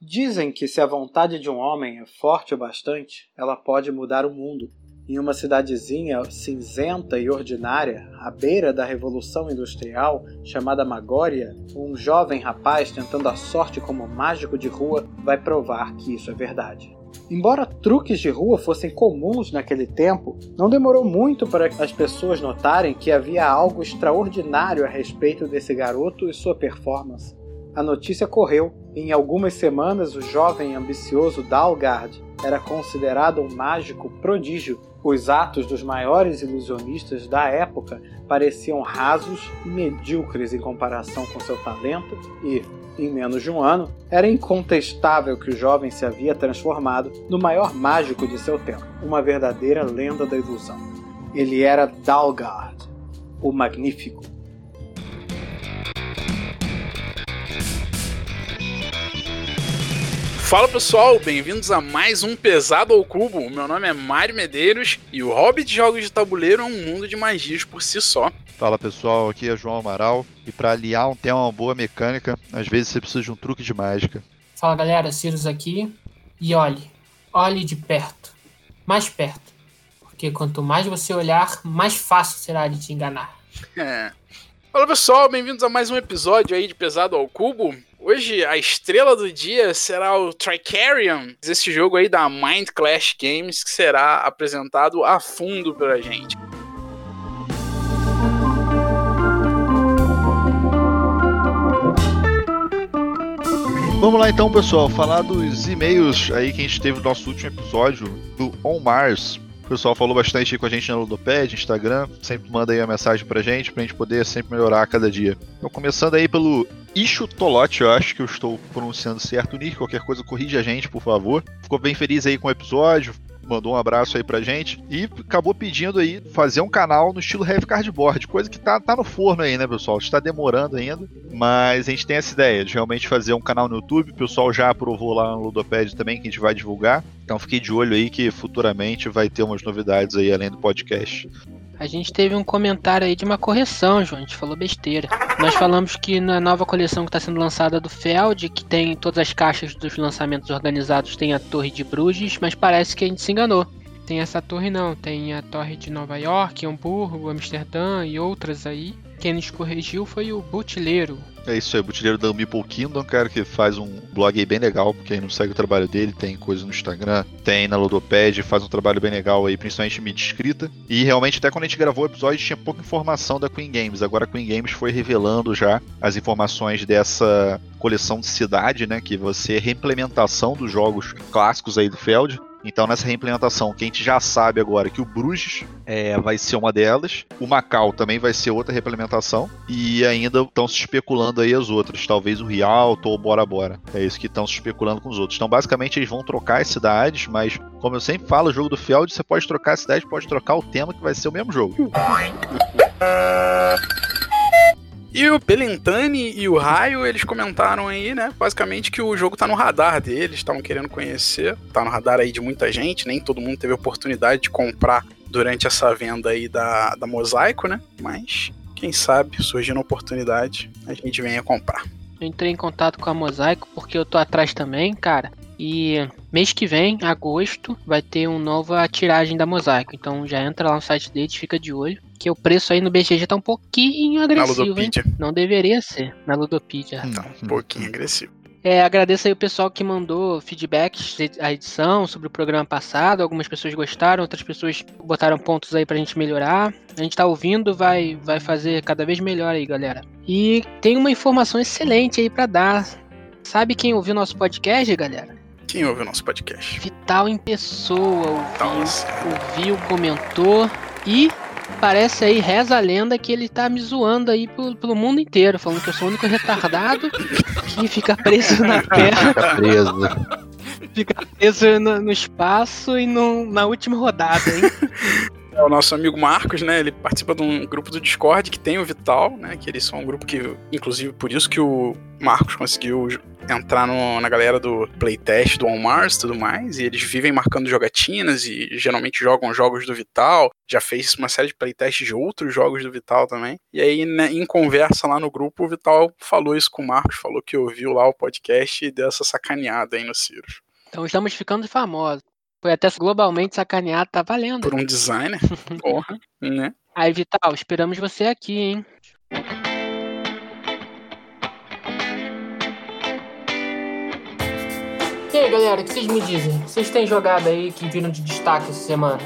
Dizem que se a vontade de um homem é forte o bastante, ela pode mudar o mundo. Em uma cidadezinha cinzenta e ordinária, à beira da Revolução Industrial, chamada Magória, um jovem rapaz tentando a sorte como mágico de rua vai provar que isso é verdade. Embora truques de rua fossem comuns naquele tempo, não demorou muito para as pessoas notarem que havia algo extraordinário a respeito desse garoto e sua performance. A notícia correu em algumas semanas o jovem ambicioso Dalgard era considerado um mágico prodígio. Os atos dos maiores ilusionistas da época pareciam rasos e medíocres em comparação com seu talento e, em menos de um ano, era incontestável que o jovem se havia transformado no maior mágico de seu tempo, uma verdadeira lenda da ilusão. Ele era Dalgard, o Magnífico. Fala pessoal, bem-vindos a mais um Pesado ao Cubo. Meu nome é Mário Medeiros e o hobby de jogos de tabuleiro é um mundo de magias por si só. Fala pessoal, aqui é João Amaral e para aliar um tema uma boa mecânica, às vezes você precisa de um truque de mágica. Fala galera, Cirus aqui e olhe, olhe de perto, mais perto, porque quanto mais você olhar, mais fácil será de te enganar. É. Fala pessoal, bem-vindos a mais um episódio aí de Pesado ao Cubo. Hoje a estrela do dia será o Tricarion, esse jogo aí da Mind Clash Games que será apresentado a fundo pra gente. Vamos lá então, pessoal, falar dos e-mails aí que a gente teve no nosso último episódio do On Mars. O pessoal falou bastante com a gente no Ludopad, Instagram, sempre manda aí uma mensagem pra gente, pra gente poder sempre melhorar a cada dia. Então, começando aí pelo Ishu Tolote, eu acho que eu estou pronunciando certo nick, qualquer coisa corrige a gente, por favor. Ficou bem feliz aí com o episódio, mandou um abraço aí pra gente e acabou pedindo aí fazer um canal no estilo Heavy Cardboard, coisa que tá, tá no forno aí, né, pessoal? Está demorando ainda, mas a gente tem essa ideia de realmente fazer um canal no YouTube. O pessoal já aprovou lá no Ludopad também que a gente vai divulgar. Então fiquei de olho aí que futuramente vai ter umas novidades aí além do podcast. A gente teve um comentário aí de uma correção, João. A gente falou besteira. Nós falamos que na nova coleção que está sendo lançada do Feld, que tem todas as caixas dos lançamentos organizados, tem a Torre de Bruges, mas parece que a gente se enganou. Tem essa torre não, tem a Torre de Nova York, Hamburgo, Amsterdã e outras aí. Quem nos corrigiu foi o Butileiro. É isso aí, o Butileiro da Meeple Kingdom, cara, que faz um blog aí bem legal. Quem não segue o trabalho dele, tem coisa no Instagram, tem na Ludopad, faz um trabalho bem legal aí, principalmente mídia escrita. E realmente, até quando a gente gravou o episódio, tinha pouca informação da Queen Games. Agora a Queen Games foi revelando já as informações dessa coleção de cidade, né? Que vai ser reimplementação dos jogos clássicos aí do Feld. Então, nessa reimplementação, que a gente já sabe agora que o Bruges é, vai ser uma delas, o Macau também vai ser outra reimplementação, e ainda estão se especulando aí as outras, talvez o Rialto ou o Bora Bora. É isso que estão se especulando com os outros. Então, basicamente, eles vão trocar as cidades, mas, como eu sempre falo, o jogo do Feld, você pode trocar a cidade, pode trocar o tema, que vai ser o mesmo jogo. E o Belintani e o Raio, eles comentaram aí, né? Basicamente que o jogo tá no radar deles, estavam querendo conhecer. Tá no radar aí de muita gente, nem todo mundo teve oportunidade de comprar durante essa venda aí da, da Mosaico, né? Mas, quem sabe, surgindo a oportunidade, a gente venha comprar. Eu entrei em contato com a Mosaico porque eu tô atrás também, cara. E mês que vem, agosto, vai ter uma nova tiragem da Mosaico. Então já entra lá no site deles, fica de olho. Que o preço aí no BGG tá um pouquinho agressivo, hein? Não deveria ser na Ludopedia. Tá um pouquinho agressivo. É, agradeço aí o pessoal que mandou feedbacks da edição sobre o programa passado. Algumas pessoas gostaram, outras pessoas botaram pontos aí pra gente melhorar. A gente tá ouvindo, vai, vai fazer cada vez melhor aí, galera. E tem uma informação excelente aí para dar. Sabe quem ouviu nosso podcast, galera? Quem ouviu nosso podcast? Vital em pessoa, ouviu, ouviu, comentou e parece aí, reza a lenda que ele tá me zoando aí pelo, pelo mundo inteiro, falando que eu sou o único retardado que fica preso na terra. Fica preso. Fica preso no, no espaço e no, na última rodada, hein? É o nosso amigo Marcos, né? Ele participa de um grupo do Discord que tem o Vital, né? Que eles são um grupo que, inclusive, por isso que o Marcos conseguiu entrar no, na galera do playtest do On Mars e tudo mais, e eles vivem marcando jogatinas e geralmente jogam jogos do Vital. Já fez uma série de playtests de outros jogos do Vital também. E aí, né, em conversa lá no grupo, o Vital falou isso com o Marcos, falou que ouviu lá o podcast e deu essa sacaneada aí no Cirus. Então estamos ficando famosos. Foi até globalmente sacaneado, tá valendo. Por um designer, porra, né? Aí, Vital, esperamos você aqui, hein? E aí, galera, o que vocês me dizem? Vocês têm jogado aí que viram de destaque essa semana?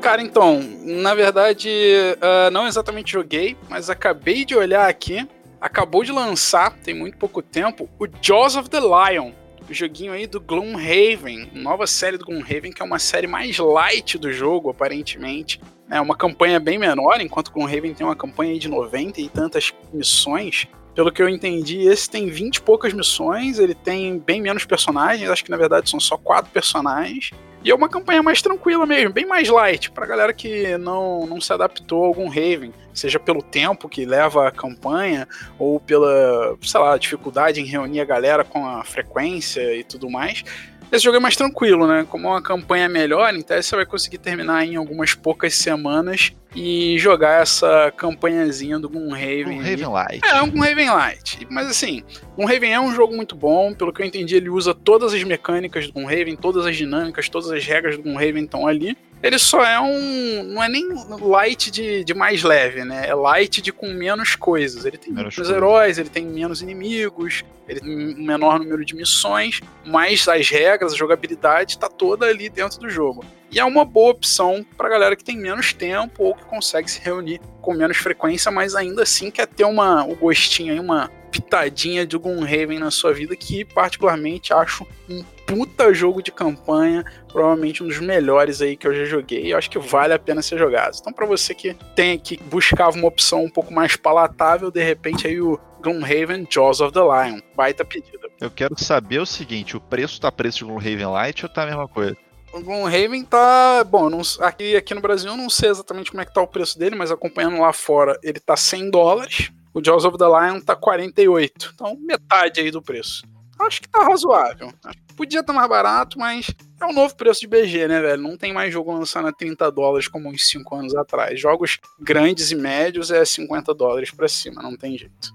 Cara, então, na verdade, uh, não exatamente joguei, mas acabei de olhar aqui. Acabou de lançar, tem muito pouco tempo, o Jaws of the Lion. O joguinho aí do Gloomhaven, nova série do Gloomhaven, que é uma série mais light do jogo, aparentemente. É uma campanha bem menor, enquanto o Gloomhaven tem uma campanha de 90 e tantas missões. Pelo que eu entendi, esse tem 20 e poucas missões, ele tem bem menos personagens, acho que na verdade são só quatro personagens. E é uma campanha mais tranquila mesmo, bem mais light, pra galera que não, não se adaptou a algum Raven, seja pelo tempo que leva a campanha, ou pela, sei lá, dificuldade em reunir a galera com a frequência e tudo mais. Esse jogo é mais tranquilo, né? Como uma campanha melhor, então você vai conseguir terminar em algumas poucas semanas e jogar essa campanhazinha do Gloomhaven. Gloomhaven Light. É, um Gloomhaven Light. Mas assim, Gloomhaven é um jogo muito bom, pelo que eu entendi, ele usa todas as mecânicas do Gloomhaven, todas as dinâmicas, todas as regras do Gloomhaven estão ali. Ele só é um. Não é nem light de, de mais leve, né? É light de com menos coisas. Ele tem menos, menos heróis, ele tem menos inimigos, ele tem um menor número de missões, mas as regras, a jogabilidade está toda ali dentro do jogo. E é uma boa opção para galera que tem menos tempo ou que consegue se reunir com menos frequência, mas ainda assim quer ter uma, o gostinho aí, uma pitadinha de Gloomhaven na sua vida, que particularmente acho um puta jogo de campanha, provavelmente um dos melhores aí que eu já joguei, e acho que vale a pena ser jogado. Então, para você que tem que buscava uma opção um pouco mais palatável, de repente aí o Gloomhaven Jaws of the Lion, baita pedida. Eu quero saber o seguinte, o preço tá preço de Gloomhaven Light ou tá a mesma coisa? O Gloomhaven tá. Bom, não, aqui, aqui no Brasil eu não sei exatamente como é que tá o preço dele, mas acompanhando lá fora ele tá 100 dólares. O Jaws of the Lion tá 48. Então, metade aí do preço. Acho que tá razoável. Podia estar tá mais barato, mas é o novo preço de BG, né, velho? Não tem mais jogo lançando a 30 dólares como uns 5 anos atrás. Jogos grandes e médios é 50 dólares pra cima, não tem jeito.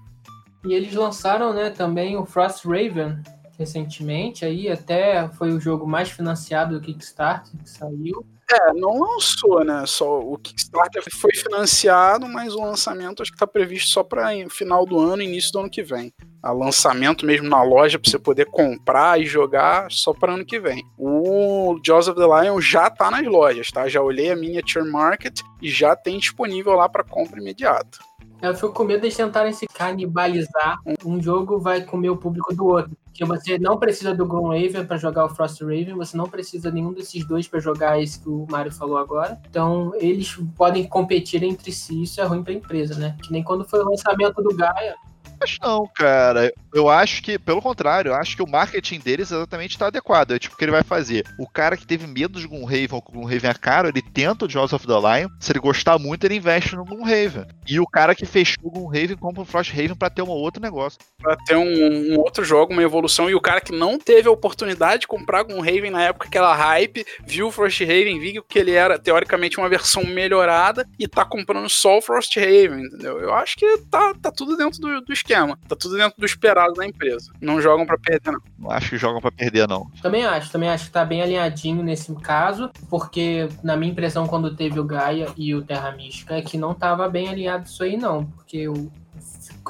E eles lançaram, né, também o Frost Raven, recentemente, aí até foi o jogo mais financiado do Kickstarter que saiu. É, não lançou, né? Só o Kickstarter foi financiado, mas o lançamento acho que está previsto só para final do ano, início do ano que vem. A lançamento mesmo na loja para você poder comprar e jogar só para ano que vem. O Jaws of the Lion já tá nas lojas, tá? Já olhei a Miniature Market e já tem disponível lá para compra imediata. Eu fico com medo de tentarem se canibalizar. Um jogo vai comer o público do outro. Porque você não precisa do Gloomhaven para jogar o Frost Raven, você não precisa nenhum desses dois para jogar esse que o Mario falou agora. Então, eles podem competir entre si, isso é ruim para a empresa, né? Que nem quando foi o lançamento do Gaia, Acho não, cara. Eu acho que, pelo contrário, eu acho que o marketing deles exatamente está adequado. É tipo o que ele vai fazer. O cara que teve medo de Gloomhaven ou que Gloomhaven é caro, ele tenta o Jaws of the Lion. Se ele gostar muito, ele investe no Gloomhaven. E o cara que fechou o Gloomhaven compra o Frosthaven para ter um outro negócio. Pra ter um, um, outro jogo, uma evolução. E o cara que não teve a oportunidade de comprar Gloomhaven na época aquela hype, viu o Frosthaven, viu que ele era teoricamente uma versão melhorada e tá comprando só o Frosthaven, entendeu? Eu acho que tá, tá tudo dentro do, do esquema. Tá tudo dentro do esperado da empresa. Não jogam para perder, não. Não acho que jogam para perder, não. Também acho, também acho que tá bem alinhadinho nesse caso, porque na minha impressão, quando teve o Gaia e o Terra Mística, é que não tava bem alinhado isso aí, não. Porque o,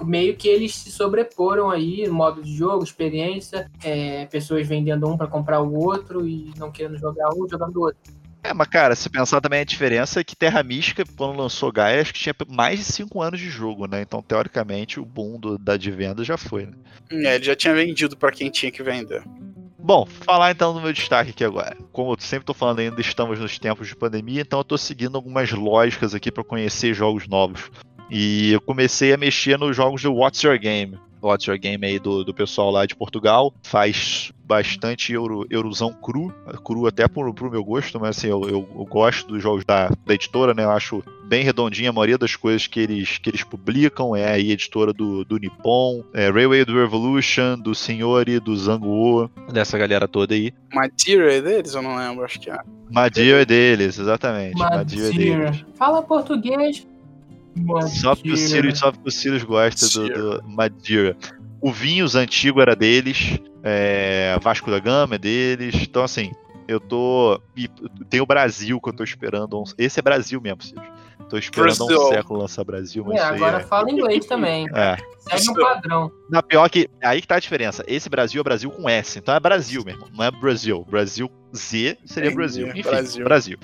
meio que eles se sobreporam aí, modo de jogo, experiência, é, pessoas vendendo um para comprar o outro e não querendo jogar um, jogando o outro. É, mas cara, se pensar também a diferença é que Terra Mística, quando lançou Gaia, acho que tinha mais de 5 anos de jogo, né? Então, teoricamente, o boom do, da de venda já foi, né? É, ele já tinha vendido para quem tinha que vender. Bom, falar então do meu destaque aqui agora. Como eu sempre tô falando ainda, estamos nos tempos de pandemia, então eu tô seguindo algumas lógicas aqui para conhecer jogos novos. E eu comecei a mexer nos jogos do What's Your Game. What's Your Game aí do, do pessoal lá de Portugal. Faz bastante euro, eurozão cru, cru até pro, pro meu gosto, mas assim, eu, eu, eu, gosto dos jogos da, da editora, né? Eu acho bem redondinha a maioria das coisas que eles, que eles publicam. É a editora do, do Nippon, é Railway do Revolution, do Senhori, do Zanguo, dessa galera toda aí. Material é deles? Eu não lembro, acho que é. Madia é deles, exatamente. Madia é deles. Fala português. Só porque o Sirius, só porque o Sirius gosta do, do Madeira. O Vinhos antigo era deles, é, Vasco da Gama é deles. Então, assim, eu tô. tem o Brasil que eu tô esperando. Esse é Brasil mesmo, Sirius. Tô esperando Brasil. um século lançar Brasil, mas é, agora é... fala inglês também. É. Segue um padrão. Na pior que. Aí que tá a diferença. Esse Brasil é Brasil com S. Então é Brasil mesmo. Não é Brasil. Brasil Z seria Brasil. Enfim, Brasil. Brasil.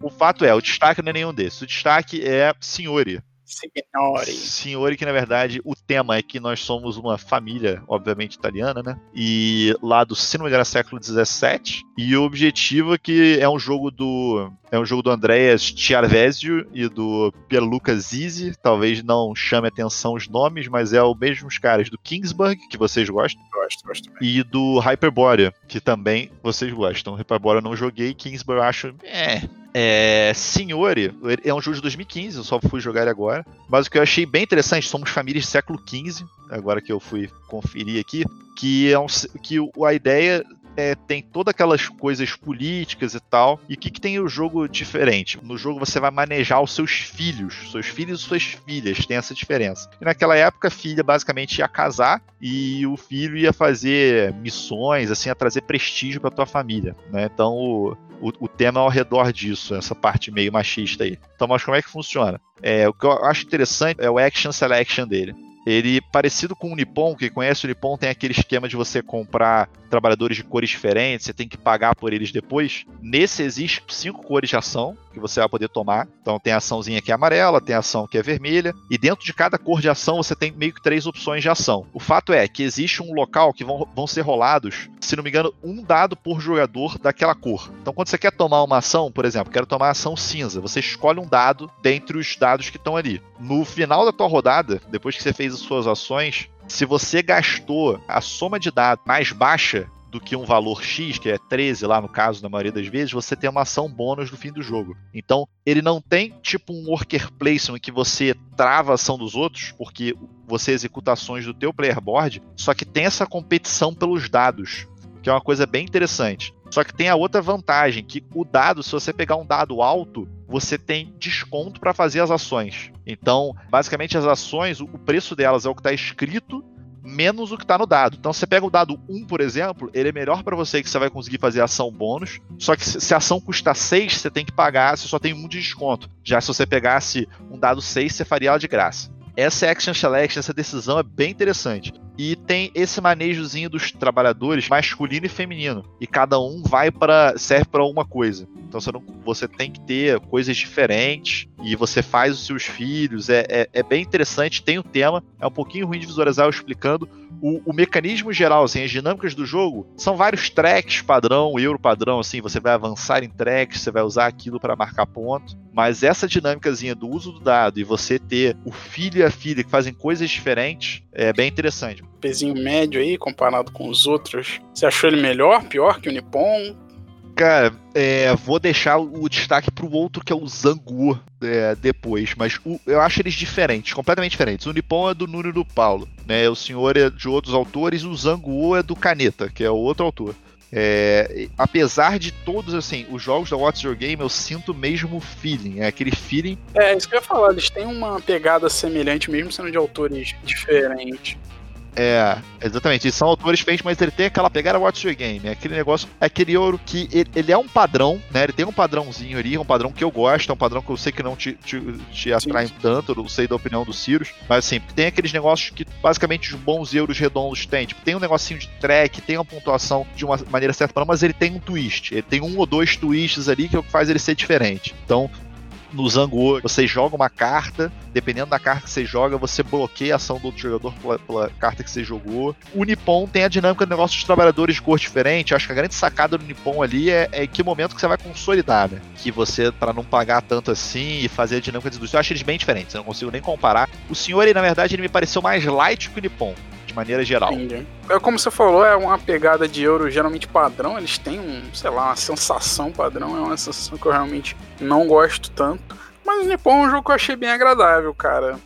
O fato é, o destaque não é nenhum desses. O destaque é Senhori. Signori. Signori, que na verdade o tema é que nós somos uma família, obviamente italiana, né? E lá do, se não me engano, século XVII. E o objetivo é que é um jogo do. É um jogo do Andreas Chiarvesio e do Pierluca Zizi. Talvez não chame atenção os nomes, mas é o mesmo caras do Kingsburg, que vocês gostam. Gosto, gosto também. E do Hyperborea, que também vocês gostam. Hyperborea eu não joguei, Kingsburg eu acho. É, é, é um jogo de 2015, eu só fui jogar ele agora. Mas o que eu achei bem interessante, somos famílias do século XV, agora que eu fui conferir aqui, que, é um, que a ideia é, tem todas aquelas coisas políticas e tal. E o que, que tem o jogo diferente? No jogo você vai manejar os seus filhos, seus filhos e suas filhas, tem essa diferença. E naquela época a filha basicamente ia casar e o filho ia fazer missões, assim, a trazer prestígio para tua família, né? Então o, o, o, tema ao redor disso, essa parte meio machista aí. Então, mas como é que funciona? É, o que eu acho interessante é o action selection dele. Ele, parecido com o Nippon, quem conhece o Nippon tem aquele esquema de você comprar trabalhadores de cores diferentes, você tem que pagar por eles depois. Nesse existe cinco cores de ação que você vai poder tomar. Então tem a açãozinha que é amarela, tem a ação que é vermelha, e dentro de cada cor de ação você tem meio que três opções de ação. O fato é que existe um local que vão, vão ser rolados, se não me engano, um dado por jogador daquela cor. Então quando você quer tomar uma ação, por exemplo, quero tomar a ação cinza, você escolhe um dado dentre os dados que estão ali. No final da tua rodada, depois que você fez suas ações, se você gastou a soma de dados mais baixa do que um valor X, que é 13 lá no caso, na maioria das vezes, você tem uma ação bônus no fim do jogo. Então, ele não tem tipo um worker placement que você trava a ação dos outros, porque você executa ações do teu player board, só que tem essa competição pelos dados, que é uma coisa bem interessante. Só que tem a outra vantagem, que o dado, se você pegar um dado alto, você tem desconto para fazer as ações. Então, basicamente as ações, o preço delas é o que está escrito menos o que está no dado. Então, você pega o dado 1, por exemplo, ele é melhor para você que você vai conseguir fazer ação bônus. Só que se a ação custa 6, você tem que pagar, você só tem um de desconto. Já se você pegasse um dado 6, você faria ela de graça. Essa action selection, essa decisão é bem interessante. E tem esse manejozinho dos trabalhadores masculino e feminino. E cada um vai para serve para uma coisa. Então você, não, você tem que ter coisas diferentes e você faz os seus filhos. É, é, é bem interessante, tem o um tema. É um pouquinho ruim de visualizar eu explicando. O, o, mecanismo geral, assim, as dinâmicas do jogo, são vários tracks padrão, euro padrão, assim, você vai avançar em tracks, você vai usar aquilo para marcar ponto. Mas essa dinâmicazinha do uso do dado e você ter o filho e a filha que fazem coisas diferentes é bem interessante pezinho médio aí, comparado com os outros. Você achou ele melhor, pior que o Nippon? Cara, é, vou deixar o destaque pro outro que é o Zangu é, depois, mas o, eu acho eles diferentes, completamente diferentes. O Nippon é do Nuno do Paulo, né? O senhor é de outros autores, o Zangu é do Caneta, que é o outro autor. É, apesar de todos, assim, os jogos da What's Your Game, eu sinto o mesmo feeling. É aquele feeling. É, isso que eu ia falar, eles têm uma pegada semelhante, mesmo sendo de autores diferentes. É, exatamente. Eles são autores diferentes, mas ele tem aquela pegada Watch Your Game. É aquele negócio, é aquele ouro que ele, ele, é um padrão, né? Ele tem um padrãozinho ali, um padrão que eu gosto, é um padrão que eu sei que não te, te, te atrai tanto, eu não sei da opinião do Cirus. Mas assim, tem aqueles negócios que basicamente os bons euros redondos têm. Tipo, tem um negocinho de track, tem uma pontuação de uma maneira certa, mas ele tem um twist. Ele tem um ou dois twists ali que é o que faz ele ser diferente. Então, no Zango, você joga uma carta, dependendo da carta que você joga, você bloqueia a ação do outro jogador pela, pela carta que você jogou. O Nippon tem a dinâmica do negócio dos trabalhadores de cor diferente. Acho que a grande sacada do Nippon ali é, é que momento que você vai consolidar, né? Que você, para não pagar tanto assim e fazer a dinâmica indústria, eu acho eles bem diferentes, eu não consigo nem comparar. O senhor, ele, na verdade, ele me pareceu mais light que o Nippon. De maneira geral. Entendi. É como você falou, é uma pegada de euro geralmente padrão. Eles têm um, sei lá, uma sensação padrão. É uma sensação que eu realmente não gosto tanto. Mas o Nippon é um jogo que eu achei bem agradável, cara.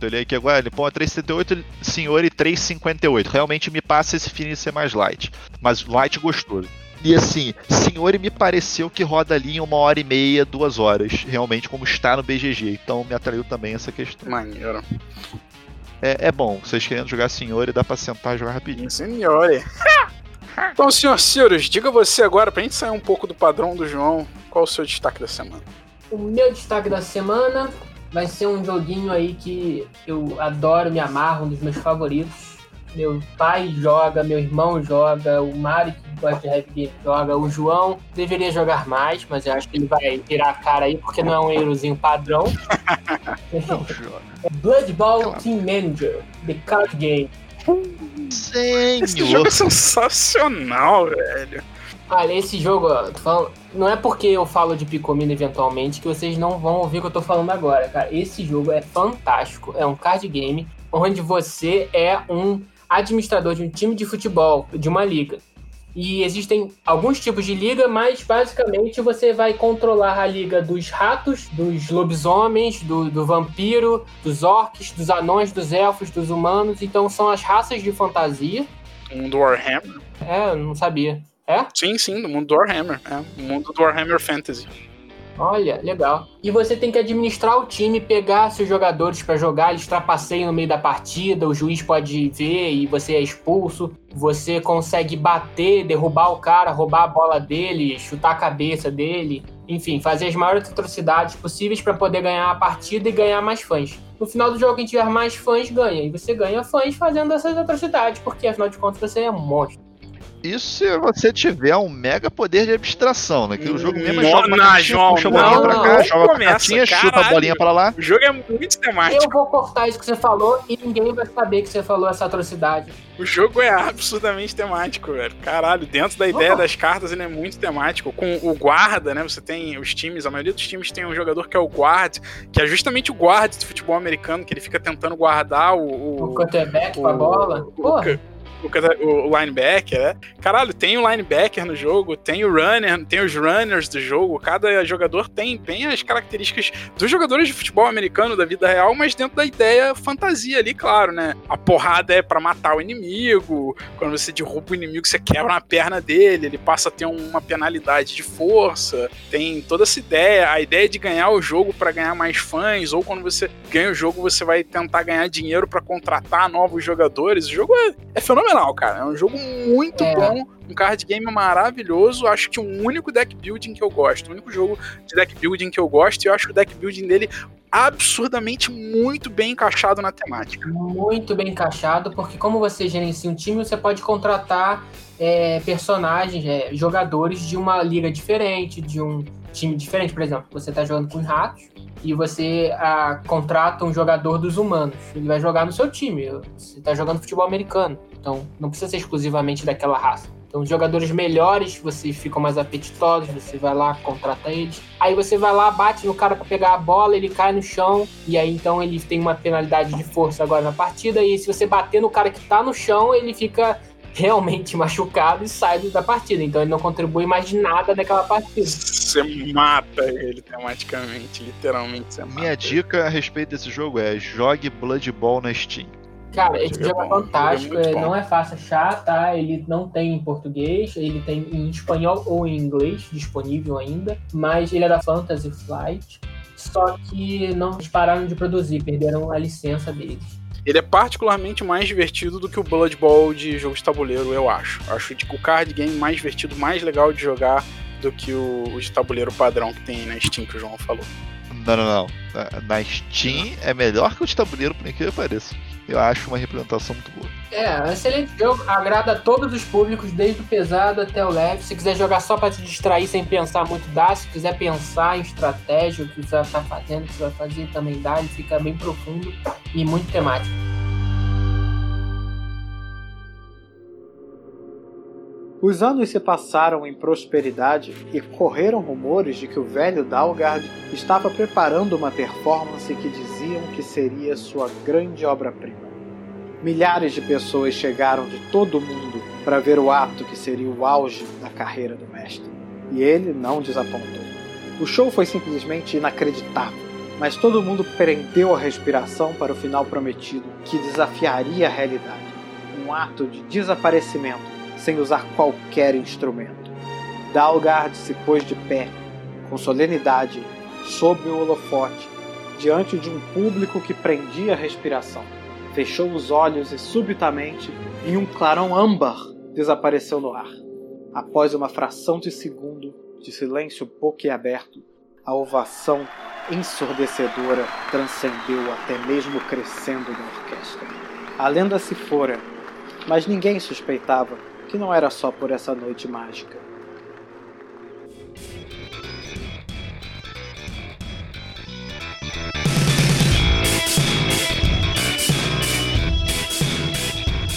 Eu olhei aqui agora, Nippon é 378, Senhor e 358. Realmente me passa esse feeling de ser mais light. Mas light gostoso. E assim, Senhor me pareceu que roda ali em uma hora e meia, duas horas, realmente, como está no BGG. Então me atraiu também essa questão. Maneiro. É, é bom, vocês querendo jogar Senhor e dá pra sentar e jogar rapidinho. Senhore. então, senhor Cirus, diga você agora, pra gente sair um pouco do padrão do João, qual o seu destaque da semana? O meu destaque da semana vai ser um joguinho aí que eu adoro, me amarro, um dos meus favoritos. Meu pai joga, meu irmão joga, o Mário que gosta de heavy game joga, o João deveria jogar mais, mas eu acho que ele vai virar a cara aí porque não é um eurozinho padrão. Blood Bowl Claro. Team Manager, The Card Game. Esse jogo é sensacional, velho. Olha, esse jogo, ó, falando- não é porque eu falo de Picomino eventualmente que vocês não vão ouvir o que eu tô falando agora, cara. Esse jogo é fantástico, é um card game onde você é um administrador de um time de futebol, de uma liga. E existem alguns tipos de liga, mas basicamente você vai controlar a liga dos ratos, dos lobisomens, do, do vampiro, dos orcs, dos anões, dos elfos, dos humanos. Então são as raças de fantasia. Mundo do Warhammer. É, eu não sabia. É? Sim, sim, do mundo do Warhammer. É, o mundo do Warhammer Fantasy. Olha, legal. E você tem que administrar o time, pegar seus jogadores pra jogar, eles trapaceiam no meio da partida, o juiz pode ver e você é expulso. Você consegue bater, derrubar o cara, roubar a bola dele, chutar a cabeça dele. Enfim, fazer as maiores atrocidades possíveis pra poder ganhar a partida e ganhar mais fãs. No final do jogo, quem tiver mais fãs ganha. E você ganha fãs fazendo essas atrocidades, porque afinal de contas você é um monstro. Isso se você tiver um mega poder de abstração, né? Que o jogo mesmo é Não, joga uma não, cartinha, João, puxa a não, bolinha pra cá, não joga a começa, cartinha, chuta a bolinha pra lá. O jogo é muito temático. Eu vou cortar isso que você falou e ninguém vai saber que você falou essa atrocidade. O jogo é absurdamente temático, velho. Caralho, dentro da ideia Oh. das cartas ele é muito temático. Com o guarda, né? Você tem os times, a maioria dos times tem um jogador que é o guard, que é justamente o guard do futebol americano, que ele fica tentando guardar o. O o quarterback com a o- bola. o- Porra. o, o- o linebacker, né? Caralho, tem o linebacker no jogo, tem o runner, tem os runners do jogo. Cada jogador tem, tem as características dos jogadores de futebol americano da vida real, mas dentro da ideia fantasia ali, claro, né? A porrada é pra matar o inimigo. Quando você derruba o inimigo, você quebra uma perna dele, ele passa a ter uma penalidade de força. Tem toda essa ideia, a ideia de ganhar o jogo pra ganhar mais fãs, ou quando você ganha o jogo, você vai tentar ganhar dinheiro pra contratar novos jogadores. O jogo é, é fenomenal, cara. É um jogo muito É. bom, um card game maravilhoso. Acho que o único deck building que eu gosto, o único jogo de deck building que eu gosto, e eu acho que o deck building dele absurdamente muito bem encaixado na temática. Muito bem encaixado, porque como você gerencia um time, você pode contratar é, personagens, é, jogadores de uma liga diferente, de um time diferente. Por exemplo, você está jogando com os ratos e você ah, contrata um jogador dos humanos. Ele vai jogar no seu time. Você está jogando futebol americano, então não precisa ser exclusivamente daquela raça. Então, os jogadores melhores, vocês ficam mais apetitosos, você vai lá, contrata eles. Aí você vai lá, bate no cara para pegar a bola, ele cai no chão, e aí então ele tem uma penalidade de força agora na partida. E se você bater no cara que tá no chão, ele fica realmente machucado e sai da partida. Então ele não contribui mais de nada naquela partida. Você mata ele tematicamente, literalmente você mata. Minha dica a respeito desse jogo é jogue Blood Bowl na Steam. Cara, esse Jogo é é bom, fantástico, jogo é não é fácil achar, tá? Ele não tem em português, ele tem em espanhol ou em inglês disponível ainda, mas ele é da Fantasy Flight. Só que não pararam de produzir, perderam a licença deles. Ele é particularmente mais divertido do que o Blood Bowl de jogo de tabuleiro, eu acho. Acho tipo, o card game mais divertido, mais legal de jogar do que o, o de tabuleiro padrão que tem na Steam que o João falou. Não, não, não. Na- Na Steam é melhor que o de tabuleiro, por incrível que pareça. Eu acho uma representação muito boa. É, excelente jogo, agrada a todos os públicos, desde o pesado até o leve. Se quiser jogar só pra te distrair sem pensar muito, dá. Se quiser pensar em estratégia, o que você vai estar fazendo, o que você vai fazer, também dá. Ele fica bem profundo e muito temático. Os anos se passaram em prosperidade e correram rumores de que o velho Dalgard estava preparando uma performance que diziam que seria sua grande obra-prima. Milhares de pessoas chegaram de todo o mundo para ver o ato que seria o auge da carreira do mestre. E ele não desapontou. O show foi simplesmente inacreditável, mas todo mundo prendeu a respiração para o final prometido, que desafiaria a realidade. Um ato de desaparecimento, sem usar qualquer instrumento. Dalgard se pôs de pé, com solenidade, sob o holofote, diante de um público que prendia a respiração. Fechou os olhos e subitamente, em um clarão âmbar, desapareceu no ar. Após uma fração de segundo de silêncio boquiaberto, a ovação ensurdecedora transcendeu até mesmo crescendo na orquestra. A lenda se fora, mas ninguém suspeitava que não era só por essa noite mágica.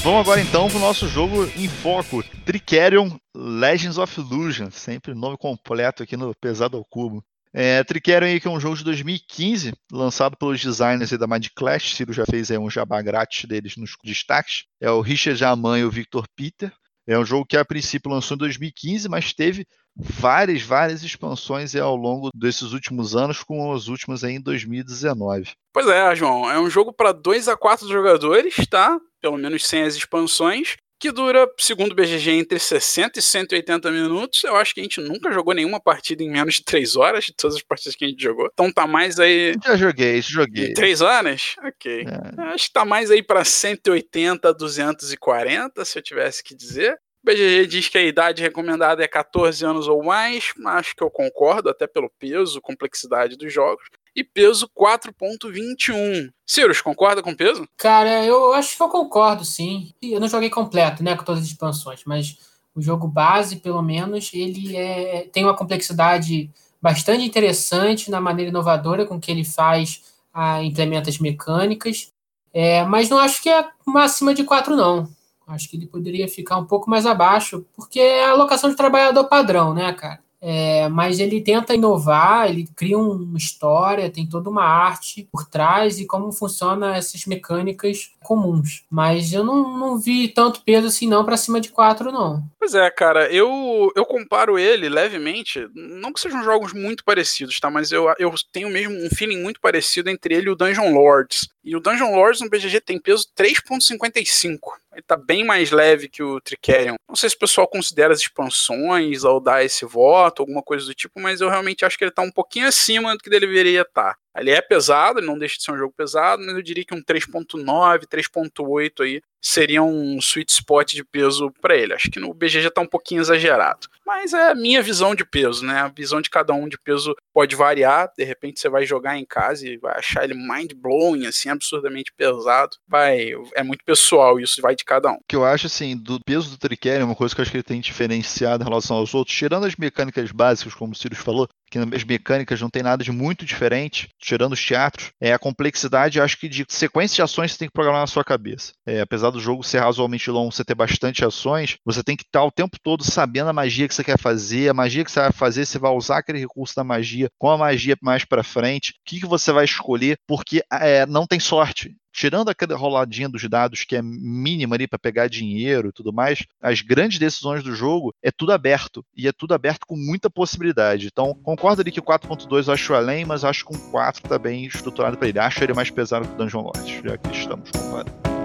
Vamos agora então para o nosso jogo em foco, Tricerion Legends of Illusion, sempre nome completo aqui no Pesado ao Cubo. É, Tricerion que é um jogo de 2015, lançado pelos designers da Mind Clash, Ciro já fez aí um jabá grátis deles nos destaques, é o Richard Jaman e o Victor Peter. É um jogo que a princípio lançou em 2015, mas teve várias, várias expansões ao longo desses últimos anos, com as últimas aí em 2019. Pois é, João, é um jogo para 2 a 4 jogadores, tá? Pelo menos sem as expansões, que dura, segundo o BGG, entre 60 e 180 minutos. Eu acho que a gente nunca jogou nenhuma partida em menos de 3 horas, de todas as partidas que a gente jogou. Então tá mais aí. Já joguei, joguei. 3 horas? Ok. É. Acho que tá mais aí para 180 a 240, se eu tivesse que dizer. O BGG diz que a idade recomendada é 14 anos ou mais, acho que eu concordo, até pelo peso, complexidade dos jogos. E peso 4.21. Cirus, concorda com peso? Cara, eu acho que eu concordo, sim. Eu não joguei completo, né, com todas as expansões, mas o jogo base, pelo menos, ele é, tem uma complexidade bastante interessante na maneira inovadora com que ele faz, a, implementa as mecânicas. É, mas não acho que é acima de 4, não. Acho que ele poderia ficar um pouco mais abaixo, porque é a alocação de trabalhador padrão, né, cara? É, mas ele tenta inovar, ele cria uma história, tem toda uma arte por trás e como funcionam essas mecânicas comuns. Mas eu não, não vi tanto peso assim não para cima de 4 não. Pois é, cara, eu, eu comparo ele levemente, não que sejam jogos muito parecidos, tá? Mas eu, eu tenho mesmo um feeling muito parecido entre ele e o Dungeon Lords. E o Dungeon Lords no BGG tem peso 3.55. Ele tá bem mais leve que o Tricerion. Não sei se o pessoal considera as expansões ao dar esse voto, alguma coisa do tipo, mas eu realmente acho que ele tá um pouquinho acima do que deveria estar. Tá. Ele é pesado, ele não deixa de ser um jogo pesado, mas eu diria que um 3.9, 3.8 aí seria um sweet spot de peso para ele. Acho que no BG já tá um pouquinho exagerado. Mas é a minha visão de peso, né? A visão de cada um de peso pode variar. De repente você vai jogar em casa e vai achar ele mind blowing, assim, absurdamente pesado. Vai, é muito pessoal, isso vai de cada um. O que eu acho, assim, do peso do Triquere, uma coisa que eu acho que ele tem diferenciado em relação aos outros, tirando as mecânicas básicas, como o Sirius falou, que as mecânicas não tem nada de muito diferente, tirando os teatros, é a complexidade, acho que de sequência de ações você tem que programar na sua cabeça. É, apesar do jogo ser razoavelmente longo, você ter bastante ações, você tem que estar o tempo todo sabendo a magia que você quer fazer, a magia que você vai fazer, você vai usar aquele recurso da magia com a magia mais para frente, o que, que você vai escolher, porque é, não tem sorte tirando aquela roladinha dos dados que é mínima ali para pegar dinheiro e tudo mais, as grandes decisões do jogo é tudo aberto. E é tudo aberto com muita possibilidade. Então, concordo ali que o 4.2 eu acho além, mas acho que um 4 tá bem estruturado para ele. Acho ele mais pesado que o Dungeon Lords, já que estamos comparando.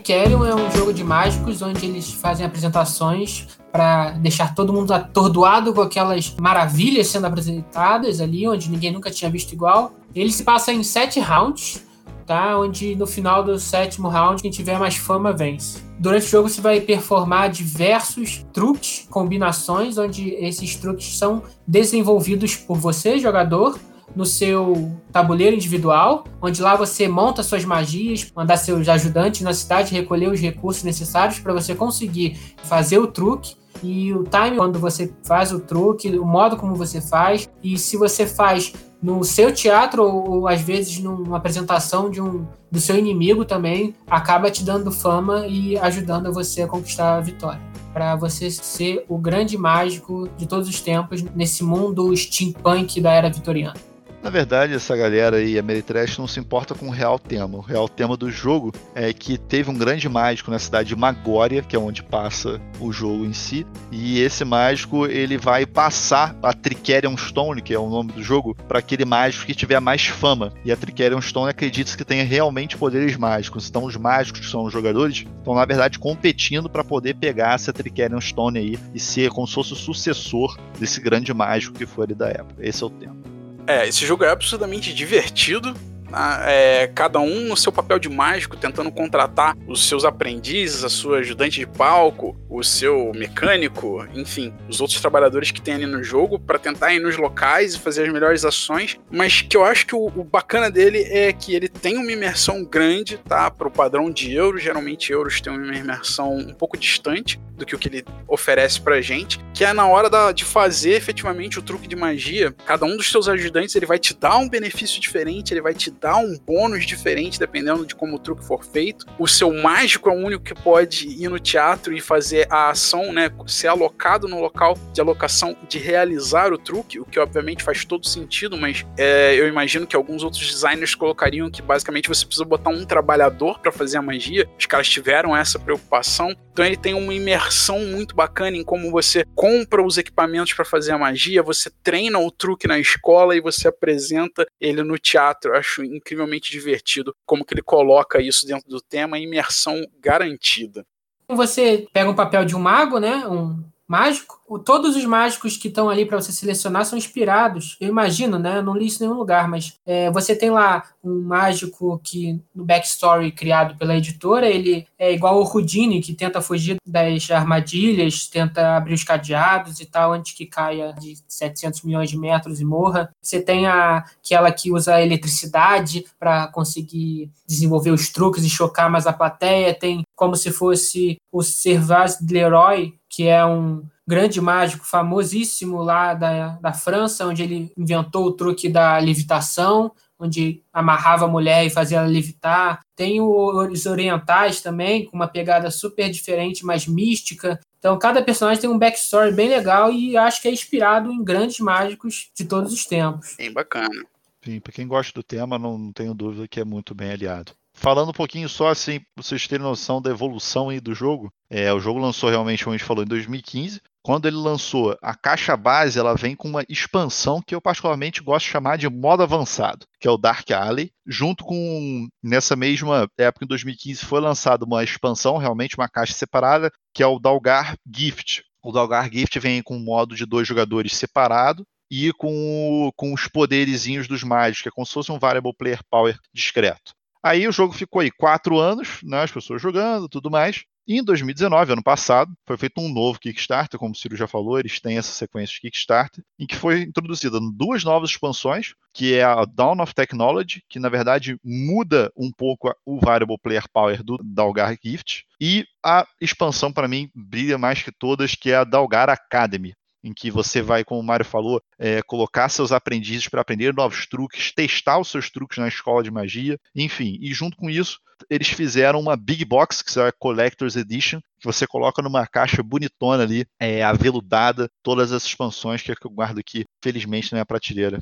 Tricerion é um jogo de mágicos onde eles fazem apresentações para deixar todo mundo atordoado com aquelas maravilhas sendo apresentadas ali, onde ninguém nunca tinha visto igual. Ele se passa em sete rounds, tá? Onde no final do sétimo round, quem tiver mais fama vence. Durante o jogo você vai performar diversos truques, combinações, onde esses truques são desenvolvidos por você, jogador, no seu tabuleiro individual, onde lá você monta suas magias, mandar seus ajudantes na cidade recolher os recursos necessários para você conseguir fazer o truque e o time quando você faz o truque, o modo como você faz e se você faz no seu teatro ou às vezes numa apresentação de um do seu inimigo também acaba te dando fama e ajudando você a conquistar a vitória. Para você ser o grande mágico de todos os tempos nesse mundo steampunk da era vitoriana. Na verdade, essa galera aí, a Meritrash, não se importa com o real tema. O real tema do jogo é que teve um grande mágico na cidade de Magória, que é onde passa o jogo em si, e esse mágico ele vai passar a Tricerion Stone, que é o nome do jogo, para aquele mágico que tiver mais fama. E a Tricerion Stone acredita que tenha realmente poderes mágicos. Então os mágicos, que são os jogadores, estão na verdade competindo para poder pegar essa Tricerion Stone aí e ser como se fosse o sucessor desse grande mágico que foi ali da época. Esse é o tema. É, esse jogo é absurdamente divertido. Né? É, cada um no seu papel de mágico, tentando contratar os seus aprendizes, a sua ajudante de palco, o seu mecânico, enfim, os outros trabalhadores que tem ali no jogo, para tentar ir nos locais e fazer as melhores ações. Mas que eu acho que o, o bacana dele é que ele tem uma imersão grande, tá? Para o padrão de euro. Geralmente, euros tem uma imersão um pouco distante do que o que ele oferece pra gente, que é na hora da, de fazer efetivamente o truque de magia. Cada um dos seus ajudantes ele vai te dar um benefício diferente, ele vai te dar um bônus diferente dependendo de como o truque for feito. O seu mágico é o único que pode ir no teatro e fazer a ação, né, ser alocado no local de alocação de realizar o truque, o que obviamente faz todo sentido, mas é, eu imagino que alguns outros designers colocariam que basicamente você precisa botar um trabalhador para fazer a magia. Os caras tiveram essa preocupação, então ele tem uma imersão muito bacana em como você compra os equipamentos para fazer a magia, você treina o truque na escola e você apresenta ele no teatro. Eu acho incrivelmente divertido como que ele coloca isso dentro do tema, imersão garantida. Você pega um papel de um mago, né? Um mágico. Todos os mágicos que estão ali para você selecionar são inspirados. Eu imagino, né? Eu não li isso em nenhum lugar, mas é, você tem lá um mágico que, no backstory criado pela editora, ele é igual ao Houdini, que tenta fugir das armadilhas, tenta abrir os cadeados e tal, antes que caia de 700 milhões de metros e morra. Você tem a, aquela que usa eletricidade para conseguir desenvolver os truques e chocar mais a plateia. Tem como se fosse o Servaz Leroy, que é um grande mágico famosíssimo lá da, da França, onde ele inventou o truque da levitação, onde amarrava a mulher e fazia ela levitar. Tem os orientais também, com uma pegada super diferente, mais mística. Então, cada personagem tem um backstory bem legal e acho que é inspirado em grandes mágicos de todos os tempos. Bem bacana. Sim, para quem gosta do tema, não, não tenho dúvida que é muito bem aliado. Falando um pouquinho só assim, pra vocês terem noção da evolução aí do jogo, é, o jogo lançou realmente, como a gente falou, em 2015. Quando ele lançou a caixa base, ela vem com uma expansão que eu particularmente gosto de chamar de modo avançado, que é o Dark Alley. Junto com, nessa mesma época, em 2015, foi lançada uma expansão, realmente uma caixa separada, que é o Dalgar Gift. O Dalgar Gift vem com um modo de dois jogadores separado, e com, com os poderizinhos dos mágicos, que é como se fosse um Variable Player Power discreto. Aí o jogo ficou aí quatro anos, né, as pessoas jogando tudo mais. E em 2019, ano passado, foi feito um novo Kickstarter, como o Ciro já falou, eles têm essa sequência de Kickstarter, em que foi introduzida duas novas expansões, que é a Dawn of Technology, que na verdade muda um pouco o Variable Player Power do Dalgar Gift, e a expansão para mim brilha mais que todas, que é a Dalgar Academy, em que você vai, como o Mário falou, é, colocar seus aprendizes para aprender novos truques, testar os seus truques na escola de magia, enfim. E junto com isso, eles fizeram uma Big Box, que é a Collector's Edition, que você coloca numa caixa bonitona ali, é, aveludada, todas as expansões que, é que eu guardo aqui, felizmente, na minha prateleira.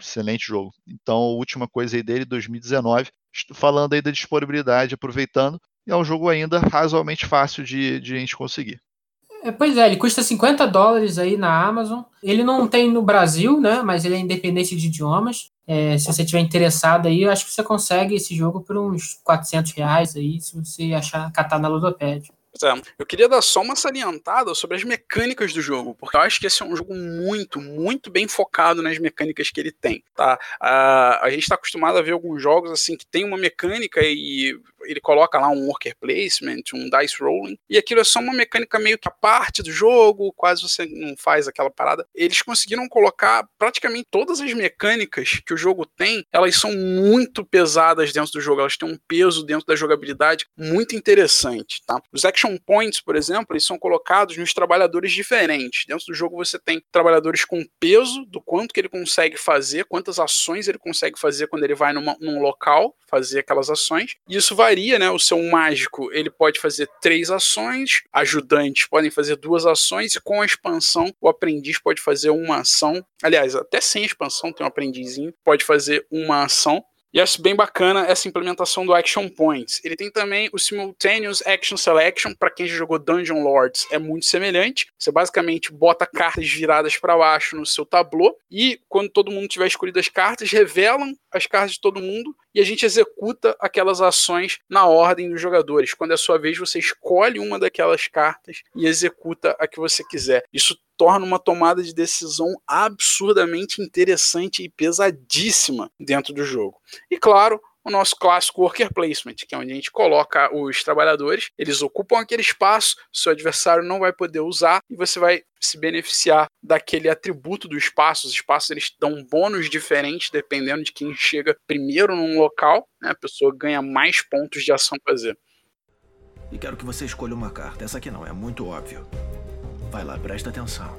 Excelente jogo. Então, a última coisa aí dele, 2019, falando aí da disponibilidade, aproveitando, é um jogo ainda razoavelmente fácil de, de a gente conseguir. É, pois é, ele custa 50 dólares aí na Amazon. Ele não tem no Brasil, né? Mas ele é independente de idiomas. É, se você tiver interessado aí, eu acho que você consegue esse jogo por uns 400 reais aí, se você achar catar na Ludopad. É, eu queria dar só uma salientada sobre as mecânicas do jogo, porque eu acho que esse é um jogo muito, muito bem focado nas mecânicas que ele tem, tá? Uh, a gente está acostumado a ver alguns jogos assim que tem uma mecânica e ele coloca lá um worker placement, um dice rolling, e aquilo é só uma mecânica meio que a parte do jogo, quase você não faz aquela parada. Eles conseguiram colocar praticamente todas as mecânicas que o jogo tem, elas são muito pesadas dentro do jogo, elas têm um peso dentro da jogabilidade muito interessante, tá? Os action points, por exemplo, eles são colocados nos trabalhadores diferentes. Dentro do jogo você tem trabalhadores com peso do quanto que ele consegue fazer, quantas ações ele consegue fazer quando ele vai numa, num local fazer aquelas ações. E isso né? O seu mágico ele pode fazer três ações, ajudantes podem fazer duas ações, e com a expansão, o aprendiz pode fazer uma ação. Aliás, até sem expansão, tem um aprendizinho, pode fazer uma ação. E acho bem bacana essa implementação do Action Points. Ele tem também o Simultaneous Action Selection, para quem já jogou Dungeon Lords, é muito semelhante. Você basicamente bota cartas viradas para baixo no seu tablô e quando todo mundo tiver escolhido as cartas, revelam as cartas de todo mundo e a gente executa aquelas ações na ordem dos jogadores. Quando é a sua vez, você escolhe uma daquelas cartas e executa a que você quiser. Isso torna uma tomada de decisão absurdamente interessante e pesadíssima dentro do jogo. E claro, o nosso clássico worker placement, que é onde a gente coloca os trabalhadores, eles ocupam aquele espaço, seu adversário não vai poder usar e você vai se beneficiar daquele atributo do espaço. Os espaços eles dão bônus diferentes dependendo de quem chega primeiro num local, né? a pessoa ganha mais pontos de ação fazer. E quero que você escolha uma carta. Essa aqui não, é muito óbvio. Vai lá, presta atenção.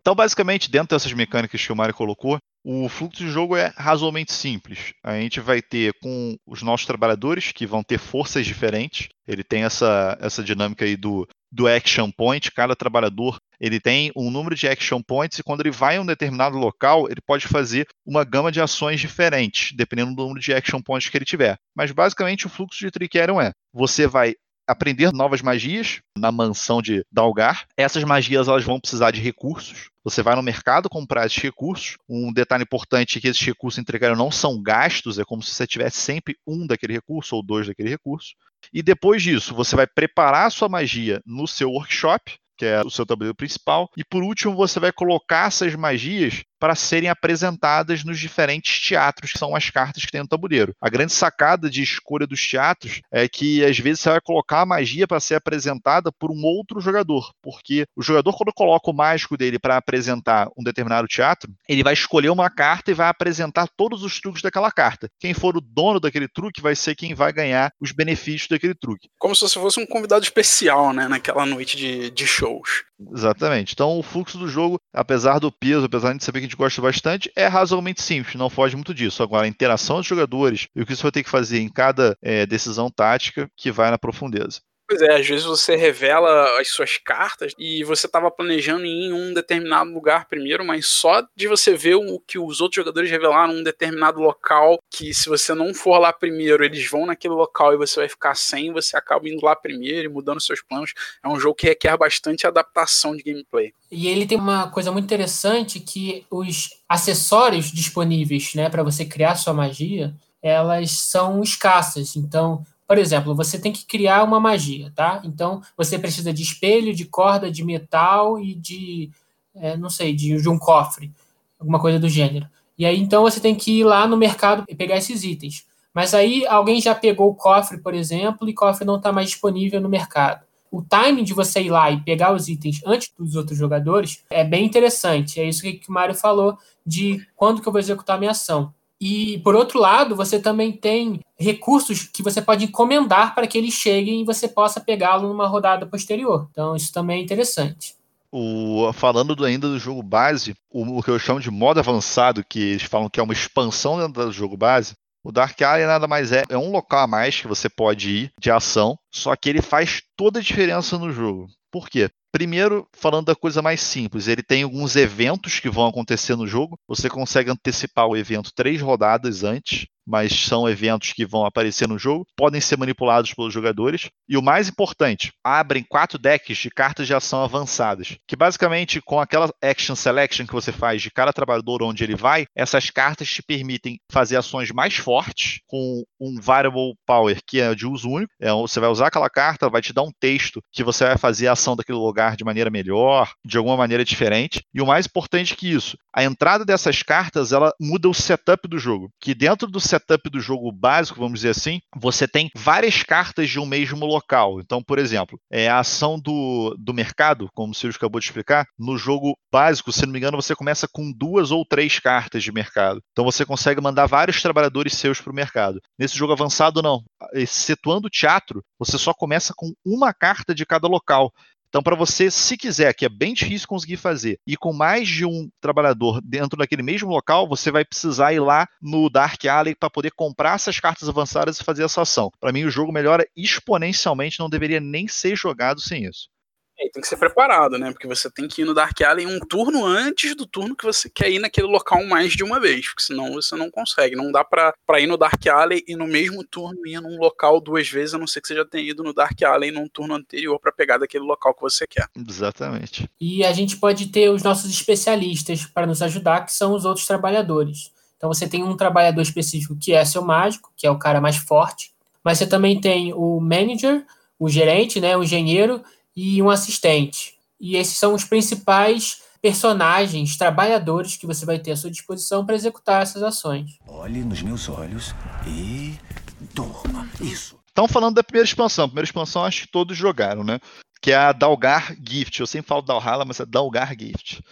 Então, basicamente, dentro dessas mecânicas que o Mario colocou, o fluxo de jogo é razoavelmente simples. A gente vai ter com os nossos trabalhadores, que vão ter forças diferentes. Ele tem essa, essa dinâmica aí do, do action point. Cada trabalhador ele tem um número de action points e quando ele vai em um determinado local, ele pode fazer uma gama de ações diferentes, dependendo do número de action points que ele tiver. Mas basicamente o fluxo de Tricerion é: você vai aprender novas magias na mansão de Dalgar. Essas magias elas vão precisar de recursos. Você vai no mercado comprar esses recursos. Um detalhe importante é que esses recursos entregados não são gastos, é como se você tivesse sempre um daquele recurso ou dois daquele recurso. E depois disso, você vai preparar a sua magia no seu workshop, que é o seu tabuleiro principal. E por último, você vai colocar essas magias para serem apresentadas nos diferentes teatros, que são as cartas que tem no tabuleiro. A grande sacada de escolha dos teatros é que às vezes você vai colocar a magia para ser apresentada por um outro jogador, porque o jogador, quando coloca o mágico dele para apresentar um determinado teatro, ele vai escolher uma carta e vai apresentar todos os truques daquela carta. Quem for o dono daquele truque vai ser quem vai ganhar os benefícios daquele truque. Como se você fosse um convidado especial, né, naquela noite de, de shows. Exatamente. Então o fluxo do jogo, apesar do peso, apesar de saber que gente gosta bastante, é razoavelmente simples, não foge muito disso. Agora, a interação dos jogadores e o que você vai ter que fazer em cada é, decisão tática que vai na profundeza. Pois é, às vezes você revela as suas cartas e você estava planejando ir em um determinado lugar primeiro, mas só de você ver o que os outros jogadores revelaram um determinado local, que se você não for lá primeiro, eles vão naquele local e você vai ficar sem, você acaba indo lá primeiro e mudando seus planos. É um jogo que requer bastante adaptação de gameplay. E ele tem uma coisa muito interessante que os acessórios disponíveis, né, para você criar sua magia, elas são escassas. Então, por exemplo, você tem que criar uma magia, tá? Então, você precisa de espelho, de corda, de metal e de, é, não sei, de, de um cofre, alguma coisa do gênero. E aí, então, você tem que ir lá no mercado e pegar esses itens. Mas aí, alguém já pegou o cofre, por exemplo, e o cofre não está mais disponível no mercado. O timing de você ir lá e pegar os itens antes dos outros jogadores é bem interessante. É isso que o Mário falou de quando que eu vou executar a minha ação. E, por outro lado, você também tem recursos que você pode encomendar para que eles cheguem e você possa pegá-lo numa rodada posterior. Então, isso também é interessante. O, falando do, ainda do jogo base, o, o, que eu chamo de modo avançado, que eles falam que é uma expansão dentro do jogo base, o Dark Alley nada mais é, é um local a mais que você pode ir de ação, só que ele faz toda a diferença no jogo. Por quê? Primeiro, falando da coisa mais simples, ele tem alguns eventos que vão acontecer no jogo. Você consegue antecipar o evento três rodadas antes mas são eventos que vão aparecer no jogo, podem ser manipulados pelos jogadores. E o mais importante, abrem quatro decks de cartas de ação avançadas, que basicamente com aquela action selection que você faz de cada trabalhador onde ele vai, essas cartas te permitem fazer ações mais fortes com um variable power que é de uso único. É, você vai usar aquela carta, vai te dar um texto que você vai fazer a ação daquele lugar de maneira melhor, de alguma maneira diferente. E o mais importante que isso, a entrada dessas cartas ela muda o setup do jogo, que dentro do setup setup do jogo básico, vamos dizer assim, você tem várias cartas de um mesmo local. Então, por exemplo, é a ação do, do mercado, como o Silvio acabou de explicar, no jogo básico, se não me engano, você começa com duas ou três cartas de mercado. Então você consegue mandar vários trabalhadores seus para o mercado. Nesse jogo avançado, não. Excetuando o teatro, você só começa com uma carta de cada local. Então, para você, se quiser, que é bem difícil conseguir fazer, e com mais de um trabalhador dentro daquele mesmo local, você vai precisar ir lá no Dark Alley para poder comprar essas cartas avançadas e fazer essa ação. Para mim, o jogo melhora exponencialmente, não deveria nem ser jogado sem isso. É, tem que ser preparado, né? Porque você tem que ir no Dark Alley um turno antes do turno que você quer ir naquele local mais de uma vez, porque senão você não consegue. Não dá pra, pra ir no Dark Alley e no mesmo turno ir num local duas vezes, a não ser que você já tenha ido no Dark Alley num turno anterior para pegar daquele local que você quer. Exatamente. E a gente pode ter os nossos especialistas para nos ajudar, que são os outros trabalhadores. Então você tem um trabalhador específico que é seu mágico, que é o cara mais forte, mas você também tem o manager, o gerente, né, o engenheiro e um assistente. E esses são os principais personagens, trabalhadores que você vai ter à sua disposição para executar essas ações. Olhe nos meus olhos e durma. Isso. Estão falando da primeira expansão. A primeira expansão acho que todos jogaram, né? Que é a Dalgar Gift. Eu sempre falo Dalhala, mas é Dalgar Gift.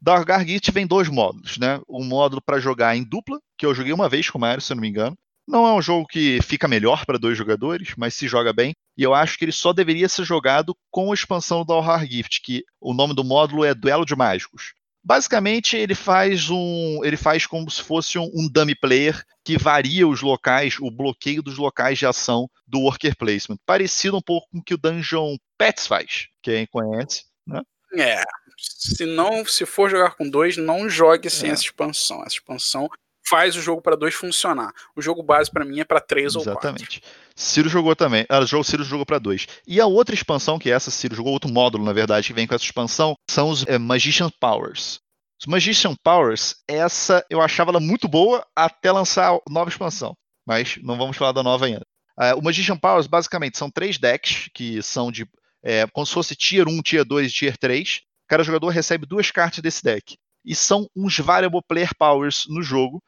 Dalgar Gift vem dois módulos, né? Um módulo para jogar em dupla, que eu joguei uma vez com o Mario, se eu não me engano. Não é um jogo que fica melhor para dois jogadores, mas se joga bem. E eu acho que ele só deveria ser jogado com a expansão do Alhar Gift, que o nome do módulo é Duelo de Mágicos. Basicamente, ele faz um, ele faz como se fosse um, um dummy player que varia os locais, o bloqueio dos locais de ação do worker placement, parecido um pouco com o que o Dungeon Pets faz. Quem conhece, né? É, se não, se for jogar com dois, não jogue sem É. essa expansão. Essa expansão faz o jogo para dois funcionar. O jogo base para mim é para três ou quatro. Exatamente. Ciro jogou também. Ah, o Ciro jogou para dois. E a outra expansão, que é essa, Ciro jogou outro módulo, na verdade, que vem com essa expansão, são os é, Magician Powers. Os Magician Powers, essa eu achava ela muito boa até lançar a nova expansão. Mas não vamos falar da nova ainda. Ah, o Magician Powers, basicamente, são três decks que são de. É, como se fosse Tier 1, Tier 2 e Tier 3. Cada jogador recebe duas cartas desse deck. E são uns Variable Player Powers no jogo,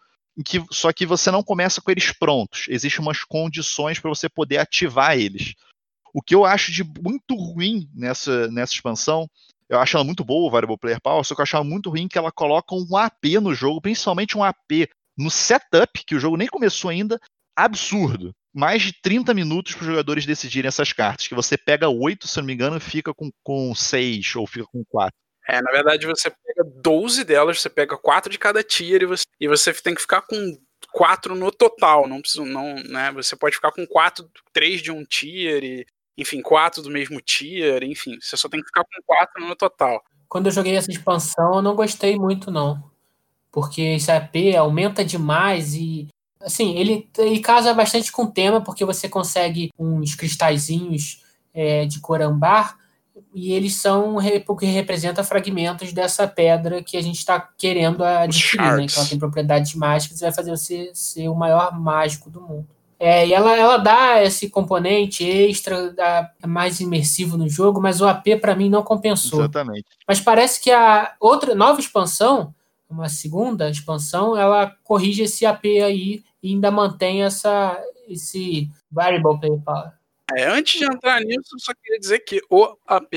que, só que você não começa com eles prontos. Existem umas condições para você poder ativar eles. O que eu acho de muito ruim nessa, nessa expansão, eu acho ela muito boa, o Variable Player Power, só que eu acho muito ruim que ela coloca um AP no jogo, principalmente um AP no setup, que o jogo nem começou ainda, absurdo. Mais de 30 minutos para os jogadores decidirem essas cartas, que você pega 8, se não me engano, fica com, com 6 ou fica com 4. É, na verdade você pega 12 delas, você pega quatro de cada tier e você, e você tem que ficar com quatro no total. Não precisa, não, né? Você pode ficar com quatro, três de um tier e, enfim, quatro do mesmo tier, enfim, você só tem que ficar com quatro no total. Quando eu joguei essa expansão, eu não gostei muito, não. Porque esse AP aumenta demais e. Assim, ele, ele casa bastante com o tema, porque você consegue uns cristalzinhos é, de cor ambar e eles são re- porque representa fragmentos dessa pedra que a gente está querendo adquirir, né? Que ela tem propriedades mágicas e vai fazer você ser o maior mágico do mundo. É, e ela, ela dá esse componente extra, dá, é mais imersivo no jogo, mas o AP para mim não compensou. Exatamente. Mas parece que a outra nova expansão, uma segunda expansão, ela corrige esse AP aí e ainda mantém essa, esse variable play power. É, antes de entrar nisso, só queria dizer que o AP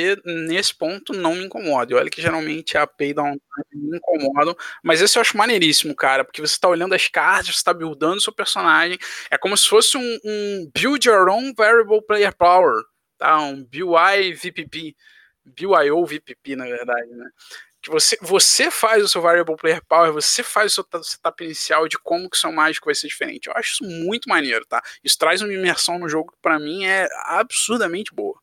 nesse ponto não me incomoda. Olha que geralmente a AP e downtime me incomodam, mas esse eu acho maneiríssimo, cara, porque você tá olhando as cartas, você tá buildando seu personagem, é como se fosse um, um build your own variable player power, tá? Um BUI VPP, BUIO VPP, na verdade, né? Que você, você faz o seu variable player power, você faz o seu setup inicial de como que o seu mágico vai ser diferente. Eu acho isso muito maneiro, tá? Isso traz uma imersão no jogo que pra mim é absurdamente boa.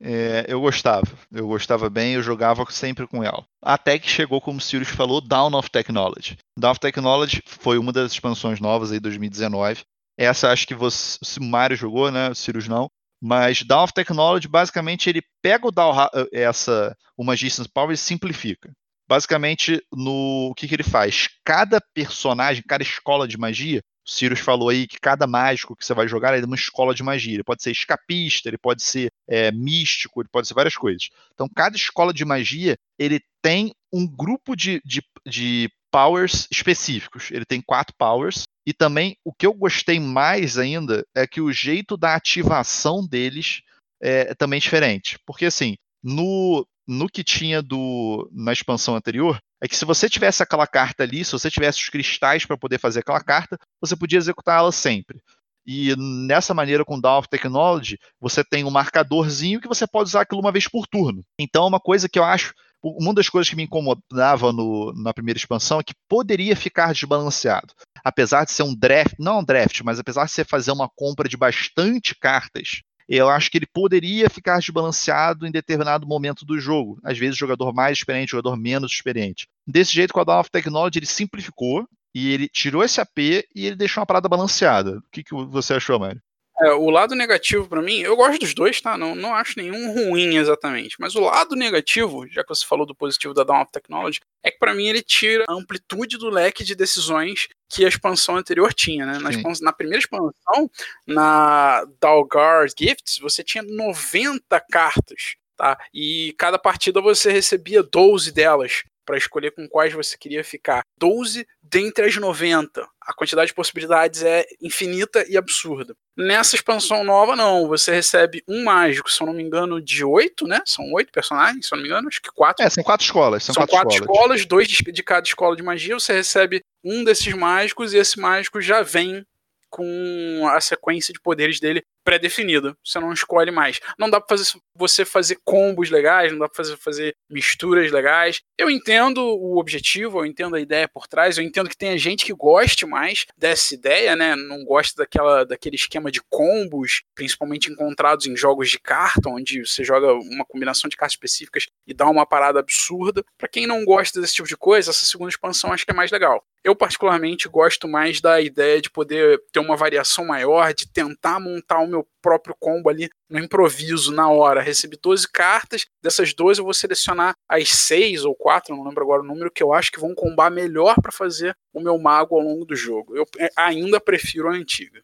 É, eu gostava, eu gostava bem, eu jogava sempre com ela. Até que chegou, como o Sirius falou, Down of Technology. Down of Technology foi uma das expansões novas aí, 2019. Essa acho que você, o Mario jogou, né? O Sirius não. Mas Down of Technology, basicamente, ele pega o Down, essa, o Magician's Power e simplifica. Basicamente, no o que, que ele faz? Cada personagem, cada escola de magia, o Sirius falou aí que cada mágico que você vai jogar é uma escola de magia. Ele pode ser escapista, ele pode ser é, místico, ele pode ser várias coisas. Então, cada escola de magia, ele tem um grupo de, de, de powers específicos. Ele tem quatro powers. E também o que eu gostei mais ainda é que o jeito da ativação deles é também diferente. Porque assim, no, no que tinha do na expansão anterior, é que se você tivesse aquela carta ali, se você tivesse os cristais para poder fazer aquela carta, você podia executar ela sempre. E nessa maneira, com Dawn of Technology, você tem um marcadorzinho que você pode usar aquilo uma vez por turno. Então, é uma coisa que eu acho. Uma das coisas que me incomodava no, na primeira expansão é que poderia ficar desbalanceado. Apesar de ser um draft, não um draft, mas apesar de você fazer uma compra de bastante cartas, eu acho que ele poderia ficar desbalanceado em determinado momento do jogo. Às vezes, jogador mais experiente, jogador menos experiente. Desse jeito, com a Dawn of Technology, ele simplificou e ele tirou esse AP e ele deixou uma parada balanceada. O que, que você achou, Mário? É, o lado negativo para mim, eu gosto dos dois, tá? Não, não acho nenhum ruim exatamente. Mas o lado negativo, já que você falou do positivo da Dawn of Technology, é que para mim ele tira a amplitude do leque de decisões que a expansão anterior tinha, né? Na, expansão, na primeira expansão, na Dalgar Gifts, você tinha 90 cartas, tá? E cada partida você recebia 12 delas para escolher com quais você queria ficar. 12 dentre as 90. A quantidade de possibilidades é infinita e absurda. Nessa expansão nova, não. Você recebe um mágico, se eu não me engano, de oito, né? São oito personagens, se eu não me engano, acho que quatro. É, são quatro escolas. São, são quatro, quatro escolas. escolas, dois de cada escola de magia. Você recebe um desses mágicos e esse mágico já vem com a sequência de poderes dele pré-definida. Você não escolhe mais. Não dá para fazer, você fazer combos legais, não dá para fazer, fazer misturas legais. Eu entendo o objetivo, eu entendo a ideia por trás, eu entendo que tem gente que goste mais dessa ideia, né? Não gosta daquela, daquele esquema de combos, principalmente encontrados em jogos de carta, onde você joga uma combinação de cartas específicas e dá uma parada absurda. Para quem não gosta desse tipo de coisa, essa segunda expansão acho que é mais legal. Eu, particularmente, gosto mais da ideia de poder ter uma variação maior, de tentar montar o meu próprio combo ali no improviso, na hora. Recebi 12 cartas, dessas 12 eu vou selecionar as 6 ou 4, não lembro agora o número, que eu acho que vão combar melhor para fazer o meu mago ao longo do jogo. Eu é, ainda prefiro a antiga.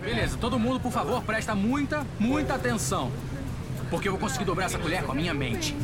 Beleza, todo mundo, por favor, presta muita, muita atenção. Porque eu vou conseguir dobrar essa colher com a minha mente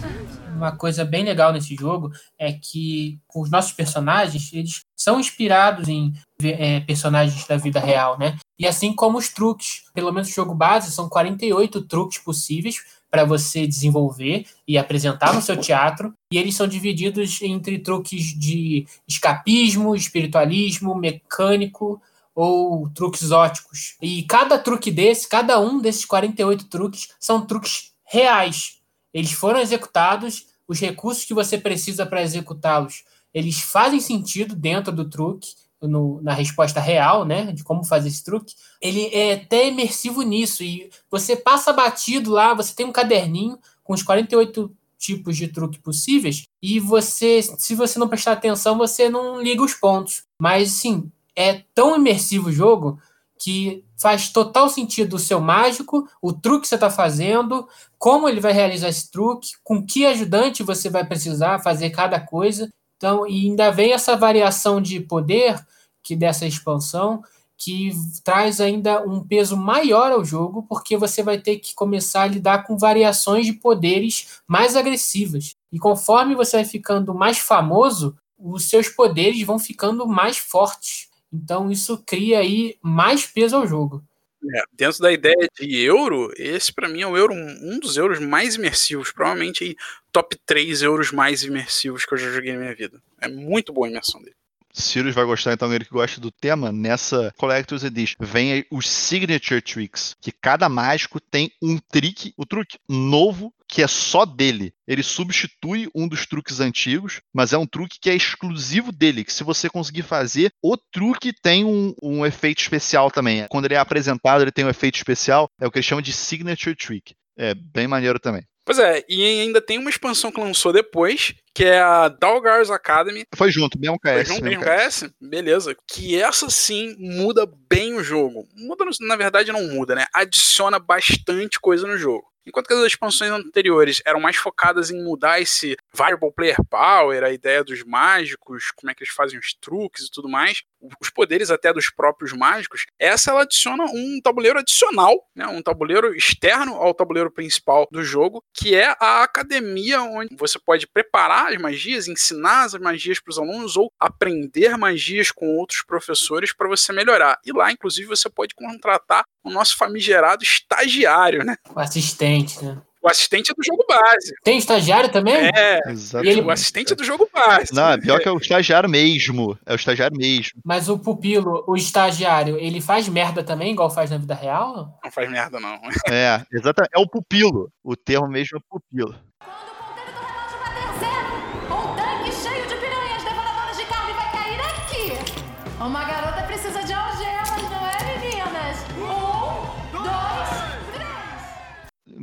uma coisa bem legal nesse jogo é que os nossos personagens eles são inspirados em é, personagens da vida real, né? E assim como os truques, pelo menos no jogo base, são 48 truques possíveis para você desenvolver e apresentar no seu teatro, e eles são divididos entre truques de escapismo, espiritualismo, mecânico ou truques óticos. E cada truque desse, cada um desses 48 truques são truques reais. Eles foram executados os recursos que você precisa para executá-los, eles fazem sentido dentro do truque, no, na resposta real, né, de como fazer esse truque, ele é até imersivo nisso. E você passa batido lá, você tem um caderninho com os 48 tipos de truque possíveis, e você, se você não prestar atenção, você não liga os pontos. Mas, sim, é tão imersivo o jogo que faz total sentido o seu mágico, o truque que você está fazendo, como ele vai realizar esse truque, com que ajudante você vai precisar fazer cada coisa. Então, e ainda vem essa variação de poder que dessa expansão que traz ainda um peso maior ao jogo, porque você vai ter que começar a lidar com variações de poderes mais agressivas. E conforme você vai ficando mais famoso, os seus poderes vão ficando mais fortes. Então isso cria aí mais peso ao jogo. É, dentro da ideia de euro, esse para mim é o euro, um dos euros mais imersivos, provavelmente top 3 euros mais imersivos que eu já joguei na minha vida. É muito boa a imersão dele. Sirius vai gostar, então, ele que gosta do tema, nessa Collector's Edition. Vem os Signature Tricks, que cada mágico tem um trick, o truque novo, que é só dele. Ele substitui um dos truques antigos, mas é um truque que é exclusivo dele, que se você conseguir fazer, o truque tem um, um efeito especial também. Quando ele é apresentado, ele tem um efeito especial, é o que eles chamam de Signature Trick. É bem maneiro também. Pois é, e ainda tem uma expansão que lançou depois, que é a Dalgar's Academy. Foi junto, mesmo KS. Foi junto, mesmo KS. KS, beleza. Que essa sim muda bem o jogo. Muda, na verdade, não muda, né? Adiciona bastante coisa no jogo. Enquanto que as expansões anteriores eram mais focadas em mudar esse variable player power, a ideia dos mágicos, como é que eles fazem os truques e tudo mais, os poderes até dos próprios mágicos, essa ela adiciona um tabuleiro adicional, né, um tabuleiro externo ao tabuleiro principal do jogo, que é a academia onde você pode preparar as magias, ensinar as magias para os alunos ou aprender magias com outros professores para você melhorar. E lá, inclusive, você pode contratar o nosso famigerado estagiário, né? O assistente, né? O assistente do jogo base. Tem estagiário também? É, Exato. E ele- o assistente do jogo base. Não, é pior que é o estagiário mesmo. É o estagiário mesmo. Mas o pupilo, o estagiário, ele faz merda também, igual faz na vida real? Não faz merda, não. É, exatamente. É o pupilo. O termo mesmo é pupilo. Quando o ponteiro do relógio bater zero, um tanque cheio de piranhas devoradoras de carne vai cair aqui. Uma garota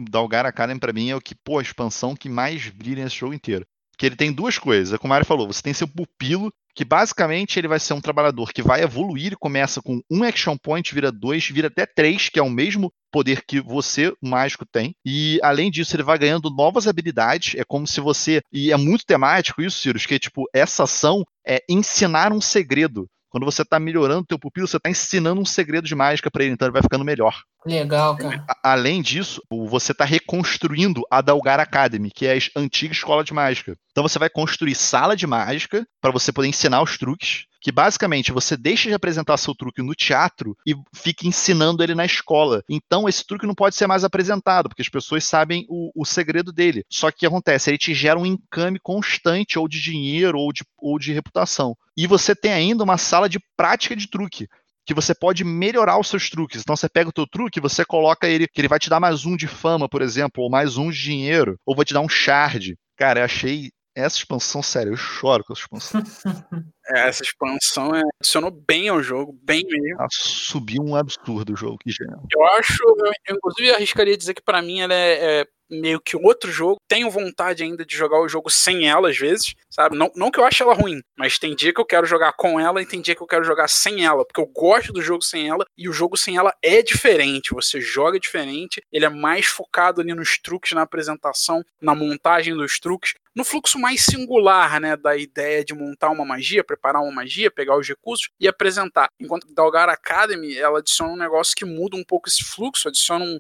Dalgar Academy pra mim é o que, pô, a expansão que mais brilha nesse jogo inteiro. Que ele tem duas coisas. É como o Mário falou, você tem seu pupilo, que basicamente ele vai ser um trabalhador que vai evoluir e começa com um action point, vira dois, vira até três, que é o mesmo poder que você, o mágico, tem. E além disso, ele vai ganhando novas habilidades. É como se você. E é muito temático isso, Cirus, que tipo, essa ação é ensinar um segredo. Quando você tá melhorando o teu pupilo, você tá ensinando um segredo de mágica pra ele, então ele vai ficando melhor. Legal, cara. A- além disso, você está reconstruindo a Dalgar Academy, que é a antiga escola de mágica. Então você vai construir sala de mágica para você poder ensinar os truques. Que basicamente você deixa de apresentar seu truque no teatro e fica ensinando ele na escola. Então esse truque não pode ser mais apresentado, porque as pessoas sabem o, o segredo dele. Só que o que acontece? Ele te gera um encame constante, ou de dinheiro, ou de, ou de reputação. E você tem ainda uma sala de prática de truque que você pode melhorar os seus truques. Então você pega o teu truque, você coloca ele, que ele vai te dar mais um de fama, por exemplo, ou mais um de dinheiro, ou vai te dar um shard. Cara, eu achei essa expansão, sério, eu choro com essa expansão. É, essa expansão é, adicionou bem ao jogo, bem mesmo. Ela subiu um absurdo o jogo, que genial. Eu acho, eu, inclusive arriscaria dizer que pra mim ela é, é meio que outro jogo. Tenho vontade ainda de jogar o jogo sem ela às vezes, sabe? Não, não que eu ache ela ruim, mas tem dia que eu quero jogar com ela e tem dia que eu quero jogar sem ela, porque eu gosto do jogo sem ela e o jogo sem ela é diferente. Você joga diferente, ele é mais focado ali nos truques, na apresentação, na montagem dos truques, no fluxo mais singular, né, da ideia de montar uma magia, preparar uma magia, pegar os recursos e apresentar. Enquanto Dalgar Academy, ela adiciona um negócio que muda um pouco esse fluxo, adiciona um,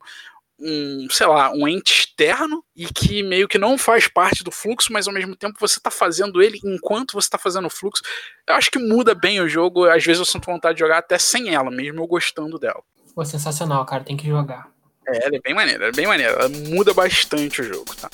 um, sei lá, um ente externo e que meio que não faz parte do fluxo, mas ao mesmo tempo você tá fazendo ele enquanto você tá fazendo o fluxo. Eu acho que muda bem o jogo, às vezes eu sinto vontade de jogar até sem ela, mesmo eu gostando dela. Pô, sensacional, cara. Tem que jogar. É, ela é bem maneira, é bem maneira, ela muda bastante o jogo, tá?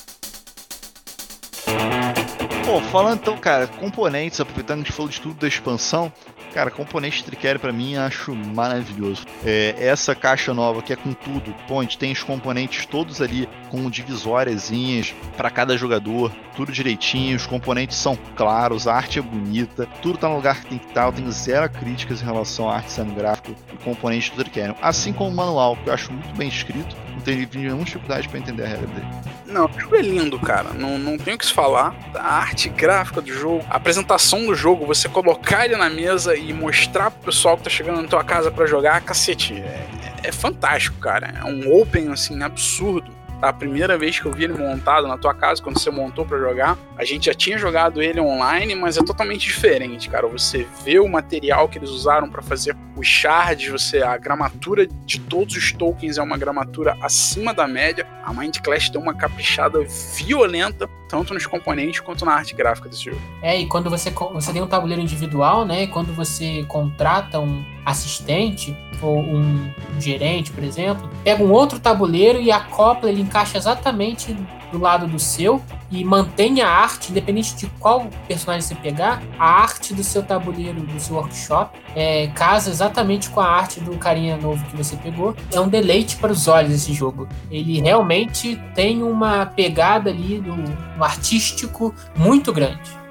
Pô, falando então, cara, componentes, aproveitando que a gente falou de tudo da expansão, cara, componente Tricere pra mim acho maravilhoso. É, essa caixa nova que é com tudo, gente tem os componentes todos ali com divisóriazinhas para cada jogador, tudo direitinho, os componentes são claros, a arte é bonita, tudo tá no lugar que tem que estar, eu tenho zero críticas em relação à arte design gráfico e componentes do Tricerion. Assim como o manual, que eu acho muito bem escrito, tenho nenhuma dificuldade para entender a regra dele. Não, o jogo é lindo, cara. Não, não tenho o que se falar. A arte gráfica do jogo, a apresentação do jogo, você colocar ele na mesa e mostrar pro pessoal que tá chegando na tua casa para jogar, cacete. É, é fantástico, cara. É um open, assim, absurdo. A primeira vez que eu vi ele montado na tua casa, quando você montou para jogar, a gente já tinha jogado ele online, mas é totalmente diferente, cara. Você vê o material que eles usaram para fazer os shards, você a gramatura de todos os tokens é uma gramatura acima da média. A Mind Clash deu uma caprichada violenta, tanto nos componentes quanto na arte gráfica desse jogo. É, e quando você, você tem um tabuleiro individual, né? E quando você contrata um assistente ou um gerente, por exemplo, pega um outro tabuleiro e acopla, ele encaixa exatamente do lado do seu e mantém a arte, independente de qual personagem você pegar, a arte do seu tabuleiro, do seu workshop, é, casa exatamente com a arte do carinha novo que você pegou. É um deleite para os olhos esse jogo. Ele realmente tem uma pegada ali no artístico muito grande.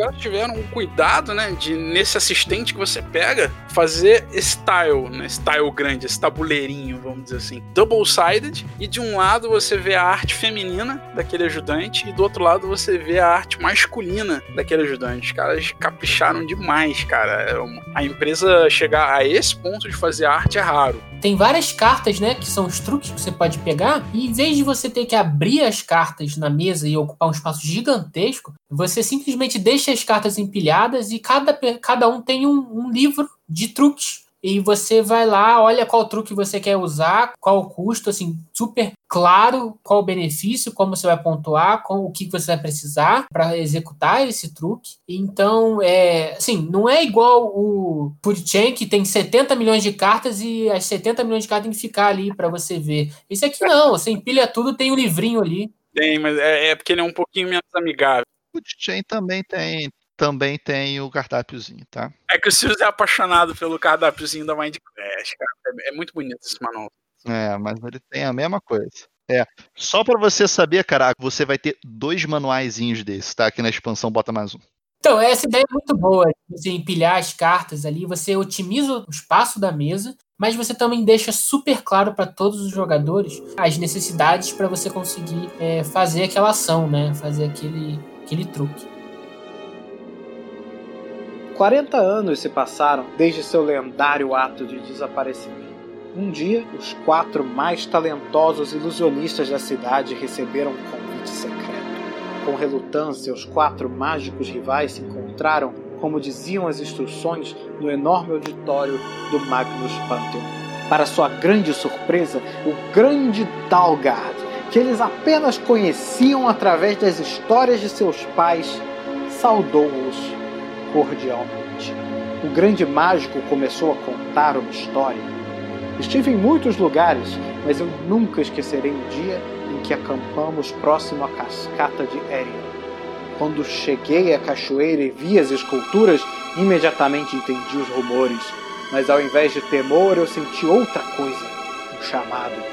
Caras tiveram um cuidado, né, de nesse assistente que você pega, fazer esse tile, né, esse tile grande, esse tabuleirinho, vamos dizer assim, double-sided, e de um lado você vê a arte feminina daquele ajudante, e do outro lado você vê a arte masculina daquele ajudante. Os caras capricharam demais, cara. É A empresa chegar a esse ponto de fazer arte é raro. Tem várias cartas, né? Que são os truques que você pode pegar. E em vez de você ter que abrir as cartas na mesa e ocupar um espaço gigantesco, você simplesmente deixa as cartas empilhadas e cada, cada um tem um, um livro de truques e você vai lá, olha qual truque você quer usar, qual o custo, assim, super claro qual o benefício, como você vai pontuar, com o que você vai precisar para executar esse truque. Então, é, assim, não é igual o Food Chain que tem 70 milhões de cartas e as 70 milhões de cartas tem que ficar ali para você ver. Esse aqui não, você empilha tudo, tem um livrinho ali. Tem, mas é, é porque ele é um pouquinho menos amigável. O Chain também tem, também tem o cardápiozinho, tá? É que o Sirius é apaixonado pelo cardápiozinho da Mindcraft, cara. É, é muito bonito esse manual. É, mas ele tem a mesma coisa. É, só para você saber, cara, você vai ter dois manuaizinhos desses, tá? Aqui na expansão bota mais um. Então, essa ideia é muito boa. Você empilhar as cartas ali, você otimiza o espaço da mesa, mas você também deixa super claro para todos os jogadores as necessidades para você conseguir é, fazer aquela ação, né? Fazer aquele, aquele truque. 40 anos se passaram desde seu lendário ato de desaparecimento. Um dia, os quatro mais talentosos ilusionistas da cidade receberam um convite secreto. Com relutância, os quatro mágicos rivais se encontraram, como diziam as instruções, no enorme auditório do Magnus Pantheon. Para sua grande surpresa, o grande Dalgard, que eles apenas conheciam através das histórias de seus pais, saudou-os cordialmente. O grande mágico começou a contar uma história. Estive em muitos lugares, mas eu nunca esquecerei o dia em que acampamos próximo à cascata de Erion. Quando cheguei à cachoeira e vi as esculturas, imediatamente entendi os rumores, mas ao invés de temor, eu senti outra coisa, um chamado.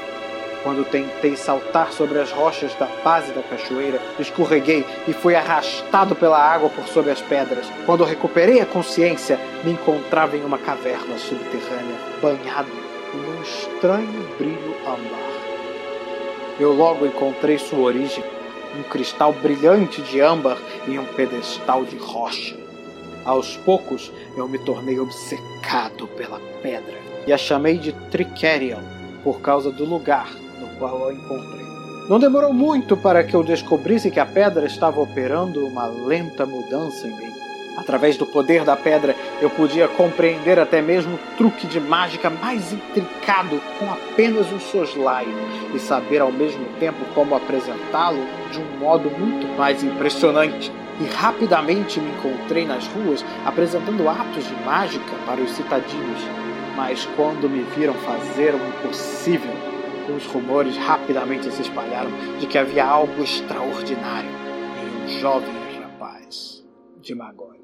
Quando tentei saltar sobre as rochas da base da cachoeira, escorreguei e fui arrastado pela água por sobre as pedras. Quando recuperei a consciência, me encontrava em uma caverna subterrânea, banhado em um estranho brilho âmbar. Eu logo encontrei sua origem, um cristal brilhante de âmbar em um pedestal de rocha. Aos poucos, eu me tornei obcecado pela pedra e a chamei de Tricerion por causa do lugar qual a encontrei. Não demorou muito para que eu descobrisse que a pedra estava operando uma lenta mudança em mim. Através do poder da pedra, eu podia compreender até mesmo o truque de mágica mais intricado com apenas um soslaio e saber ao mesmo tempo como apresentá-lo de um modo muito mais impressionante. E rapidamente me encontrei nas ruas apresentando atos de mágica para os citadinos. Mas quando me viram fazer o impossível, os rumores rapidamente se espalharam de que havia algo extraordinário em um jovem rapaz de Magólia.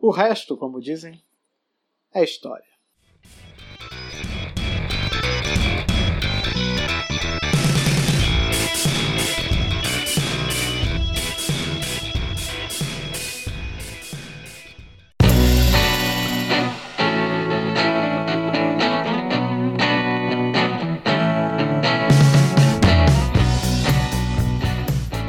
O resto, como dizem, é história.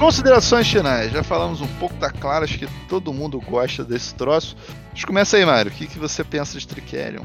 Considerações finais. Já falamos um pouco, tá claro, acho que todo mundo gosta desse troço. Mas começa aí, Mário. O que, que você pensa de Tricerion?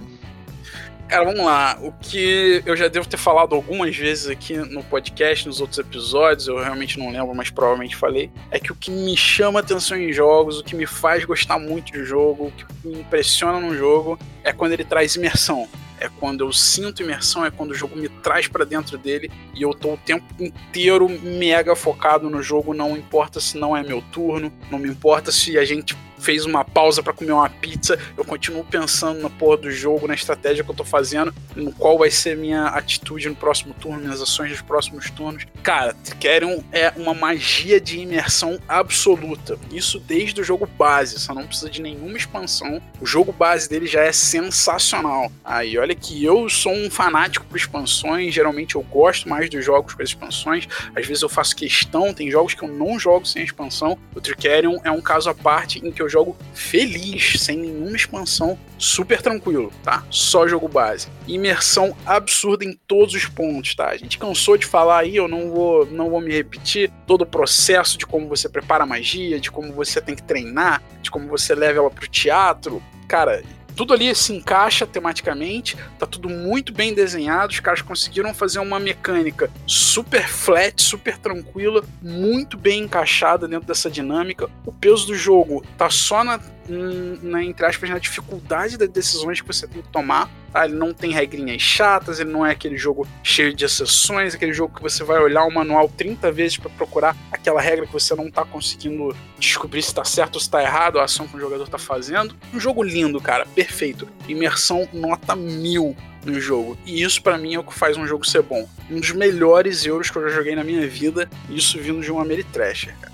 Cara, vamos lá. O que eu já devo ter falado algumas vezes aqui no podcast, nos outros episódios, eu realmente não lembro, mas provavelmente falei, é que o que me chama atenção em jogos, o que me faz gostar muito de jogo, o que me impressiona no jogo, é quando ele traz imersão é quando eu sinto imersão, é quando o jogo me traz para dentro dele e eu tô o tempo inteiro mega focado no jogo, não importa se não é meu turno, não me importa se a gente fez uma pausa para comer uma pizza, eu continuo pensando na porra do jogo, na estratégia que eu tô fazendo, no qual vai ser minha atitude no próximo turno, minhas ações nos próximos turnos. Cara, Trickerion é uma magia de imersão absoluta. Isso desde o jogo base, só não precisa de nenhuma expansão. O jogo base dele já é sensacional. Aí, olha que eu sou um fanático por expansões, geralmente eu gosto mais dos jogos com as expansões, às vezes eu faço questão, tem jogos que eu não jogo sem expansão. O Trickerion é um caso à parte em que eu jogo feliz, sem nenhuma expansão, super tranquilo, tá? Só jogo base. Imersão absurda em todos os pontos, tá? A gente cansou de falar aí, eu não vou, não vou me repetir. Todo o processo de como você prepara a magia, de como você tem que treinar, de como você leva ela pro teatro. Cara, tudo ali se encaixa tematicamente, tá tudo muito bem desenhado, os caras conseguiram fazer uma mecânica super flat, super tranquila, muito bem encaixada dentro dessa dinâmica. O peso do jogo tá só na, na entre aspas, na dificuldade das decisões que você tem que tomar. Tá? Ele não tem regrinhas chatas, ele não é aquele jogo cheio de exceções, aquele jogo que você vai olhar o manual 30 vezes para procurar aquela regra que você não tá conseguindo descobrir se tá certo ou se tá errado, a ação que o jogador tá fazendo. Um jogo lindo, cara, perfeito. Imersão nota mil no jogo. E isso para mim é o que faz um jogo ser bom. Um dos melhores euros que eu já joguei na minha vida, isso vindo de um Ameritrasher, cara.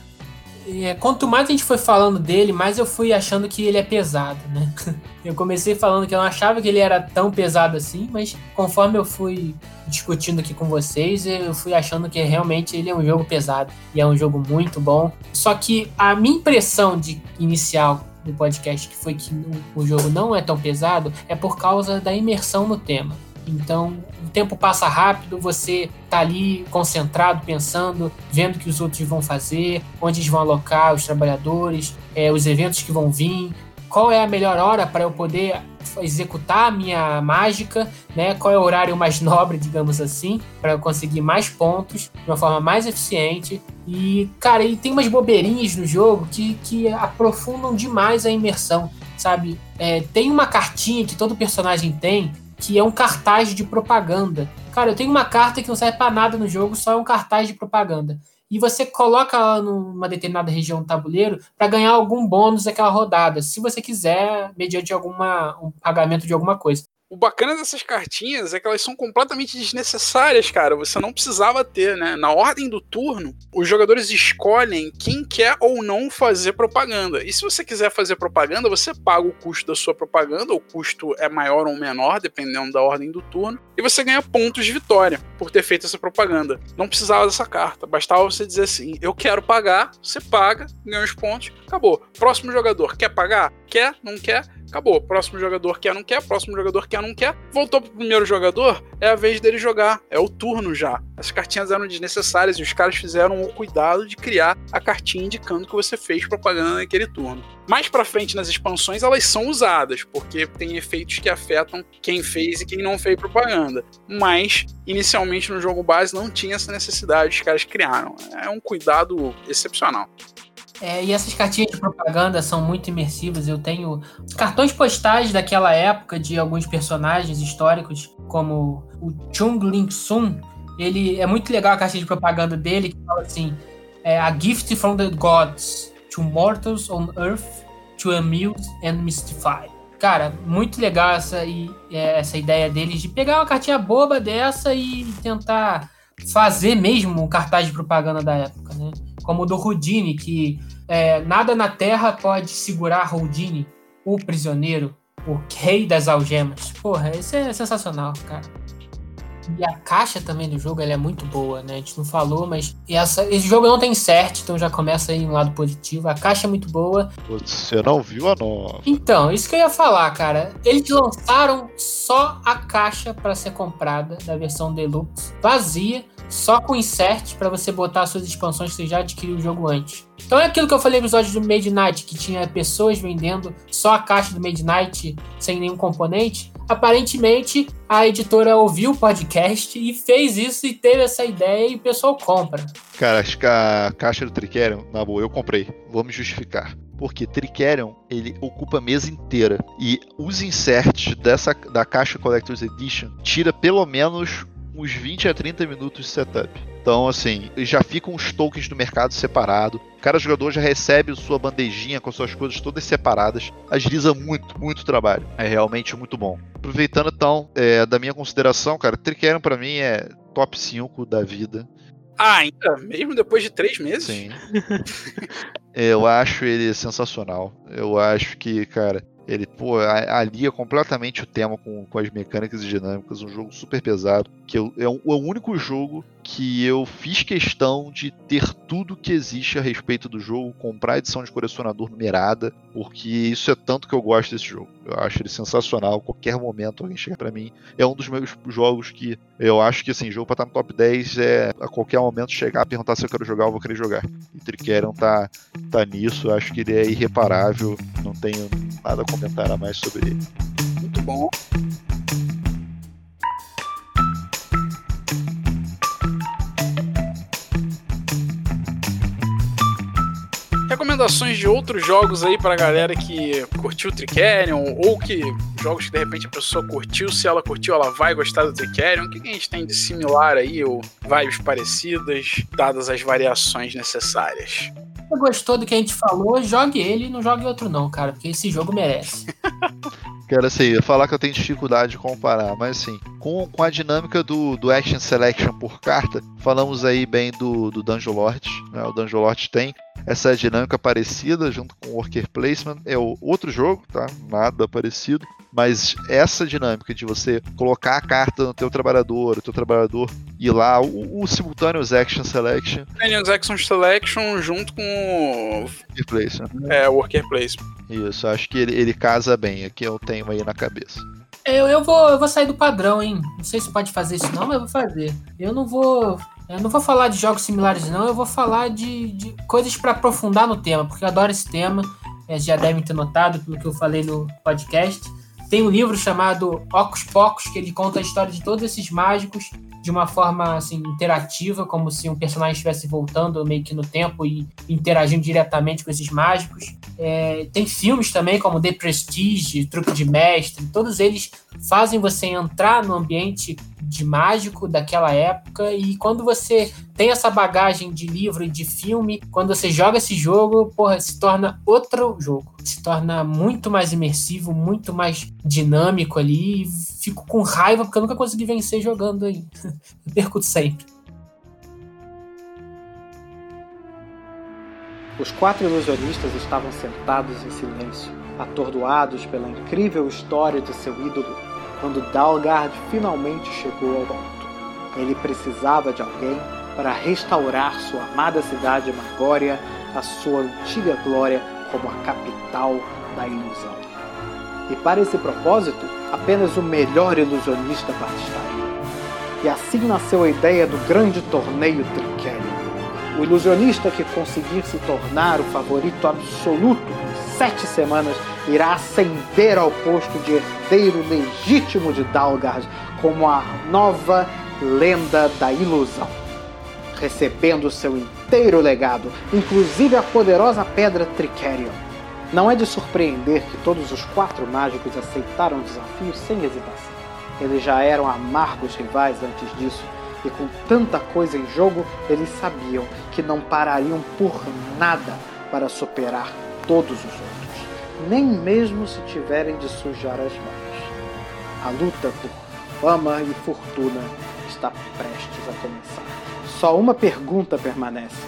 É, quanto mais a gente foi falando dele, mais eu fui achando que ele é pesado, né? Eu comecei falando que eu não achava que ele era tão pesado assim, mas conforme eu fui discutindo aqui com vocês, eu fui achando que realmente ele é um jogo pesado e é um jogo muito bom. Só que a minha impressão de inicial do podcast que foi que o jogo não é tão pesado é por causa da imersão no tema. Então, o tempo passa rápido, você tá ali concentrado, pensando, vendo o que os outros vão fazer, onde eles vão alocar os trabalhadores, é, os eventos que vão vir, qual é a melhor hora para eu poder executar a minha mágica, né? Qual é o horário mais nobre, digamos assim, para eu conseguir mais pontos de uma forma mais eficiente. E, cara, e tem umas bobeirinhas no jogo que, que aprofundam demais a imersão, sabe? É, tem uma cartinha que todo personagem tem que é um cartaz de propaganda. Cara, eu tenho uma carta que não serve para nada no jogo, só é um cartaz de propaganda. E você coloca ela numa determinada região do tabuleiro para ganhar algum bônus daquela rodada, se você quiser, mediante alguma, um pagamento de alguma coisa. O bacana dessas cartinhas é que elas são completamente desnecessárias, cara. Você não precisava ter, né? Na ordem do turno, os jogadores escolhem quem quer ou não fazer propaganda. E se você quiser fazer propaganda, você paga o custo da sua propaganda. O custo é maior ou menor, dependendo da ordem do turno. E você ganha pontos de vitória por ter feito essa propaganda. Não precisava dessa carta. Bastava você dizer assim: eu quero pagar, você paga, ganha os pontos, acabou. Próximo jogador, quer pagar? Quer? Não quer? acabou. Próximo jogador quer, não quer, próximo jogador quer, não quer. Voltou pro primeiro jogador, é a vez dele jogar. É o turno já. As cartinhas eram desnecessárias e os caras fizeram o cuidado de criar a cartinha indicando que você fez propaganda naquele turno. Mais pra frente nas expansões elas são usadas, porque tem efeitos que afetam quem fez e quem não fez propaganda. Mas, inicialmente no jogo base não tinha essa necessidade, os caras criaram. É um cuidado excepcional. É, e essas cartinhas de propaganda são muito imersivas. Eu tenho cartões postais daquela época de alguns personagens históricos, como o Chung Ling Sun. Ele é muito legal a cartinha de propaganda dele, que fala assim: é, A gift from the gods to mortals on earth to amuse and mystify. Cara, muito legal essa, é, essa ideia deles de pegar uma cartinha boba dessa e tentar fazer mesmo um cartaz de propaganda da época, né? como o do Houdini, que é, nada na Terra pode segurar Houdini, o prisioneiro, o rei das algemas. Porra, isso é sensacional, cara. E a caixa também do jogo é muito boa, né? A gente não falou, mas essa, esse jogo não tem insert, então já começa aí um lado positivo. A caixa é muito boa. Você não viu a nova? Então, isso que eu ia falar, cara. Eles lançaram só a caixa para ser comprada da versão deluxe, vazia só com insert para você botar suas expansões que você já adquiriu o jogo antes. Então é aquilo que eu falei no episódio do Midnight, que tinha pessoas vendendo só a caixa do Midnight sem nenhum componente. Aparentemente, a editora ouviu o podcast e fez isso e teve essa ideia e o pessoal compra. Cara, acho que a caixa do Trickerion, na boa, eu comprei. Vou me justificar. Porque Trickerion, ele ocupa a mesa inteira. E os inserts dessa, da caixa Collector's Edition tira pelo menos uns 20 a 30 minutos de setup. Então, assim, já ficam os tokens do mercado separado. Cada jogador já recebe sua bandejinha com suas coisas todas separadas. Agiliza muito, muito trabalho. É realmente muito bom. Aproveitando então é, da minha consideração, cara, Trickerion para mim é top 5 da vida. Ah, ainda? Mesmo depois de três meses? Sim. Eu acho ele sensacional. Eu acho que, cara, ele, pô, alia completamente o tema com, com as mecânicas e dinâmicas, um jogo super pesado, que eu, é, o, é o único jogo que eu fiz questão de ter tudo que existe a respeito do jogo, comprar edição de colecionador numerada, porque isso é tanto que eu gosto desse jogo. Eu acho ele sensacional, qualquer momento alguém chega para mim. É um dos meus jogos que eu acho que assim, jogo pra estar no top 10 é a qualquer momento chegar, perguntar se eu quero jogar, eu vou querer jogar. E Trickerion tá, tá nisso, acho que ele é irreparável, não tenho nada a comentar a mais sobre ele. bom. Recomendações de outros jogos aí pra galera que curtiu o Tricerion ou que jogos que de repente a pessoa curtiu, se ela curtiu, ela vai gostar do Tricerion. O que a gente tem de similar aí ou vibes parecidas, dadas as variações necessárias? Você gostou do que a gente falou, jogue ele não jogue outro não, cara, porque esse jogo merece. Quero assim, eu falar que eu tenho dificuldade de comparar, mas assim, com, com a dinâmica do, do Action Selection por carta, falamos aí bem do, do Dungeon Lord, né? O Dungeon Lord tem essa dinâmica parecida junto com o Worker Placement. É outro jogo, tá? Nada parecido. Mas essa dinâmica de você colocar a carta no teu trabalhador, o teu trabalhador ir lá, o, o Simultaneous Action Selection. Simultaneous Action Selection junto com o Worker Placement. é, Worker Placement. Isso, acho que ele, ele casa bem. Aqui eu tenho aí na cabeça. Eu, eu, vou, eu vou sair do padrão, hein? Não sei se pode fazer isso não, mas eu vou fazer. Eu não vou. Eu não vou falar de jogos similares, não. Eu vou falar de, de coisas para aprofundar no tema, porque eu adoro esse tema. É, já devem ter notado pelo que eu falei no podcast. Tem um livro chamado Ocus Pocus, que ele conta a história de todos esses mágicos de uma forma assim interativa, como se um personagem estivesse voltando meio que no tempo e interagindo diretamente com esses mágicos. É, tem filmes também como The Prestige, Truque de Mestre, todos eles fazem você entrar no ambiente de mágico daquela época e quando você tem essa bagagem de livro e de filme, quando você joga esse jogo, porra, se torna outro jogo. Se torna muito mais imersivo, muito mais dinâmico ali. E fico com raiva porque eu nunca consegui vencer jogando aí. Eu perco sempre. Os quatro ilusionistas estavam sentados em silêncio, atordoados pela incrível história de seu ídolo, quando Dalgard finalmente chegou ao ponto. Ele precisava de alguém para restaurar sua amada cidade Magória à sua antiga glória como a capital da ilusão. E para esse propósito, apenas o melhor ilusionista bastaria. E assim nasceu a ideia do grande torneio Triquério. O ilusionista que conseguir se tornar o favorito absoluto em sete semanas irá ascender ao posto de herdeiro legítimo de Dalgard como a nova lenda da ilusão, recebendo seu inteiro legado, inclusive a poderosa pedra Tricerion. Não é de surpreender que todos os quatro mágicos aceitaram o desafio sem hesitação. Eles já eram amargos rivais antes disso, e com tanta coisa em jogo, eles sabiam que não parariam por nada para superar todos os outros, nem mesmo se tiverem de sujar as mãos. A luta por fama e fortuna está prestes a começar. Só uma pergunta permanece: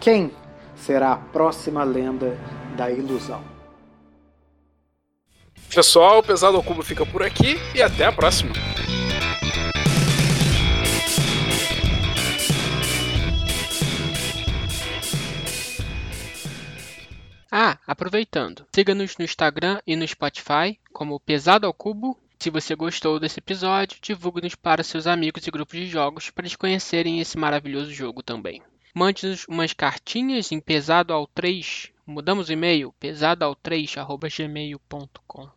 quem será a próxima lenda da ilusão? Pessoal, o Pesado ao Cubo fica por aqui e até a próxima. Ah, aproveitando, siga-nos no Instagram e no Spotify como Pesado ao Cubo. Se você gostou desse episódio, divulgue-nos para seus amigos e grupos de jogos para eles conhecerem esse maravilhoso jogo também. Mande-nos umas cartinhas em pesado ao 3. Mudamos o e-mail? pesado ao 3 gmail.com.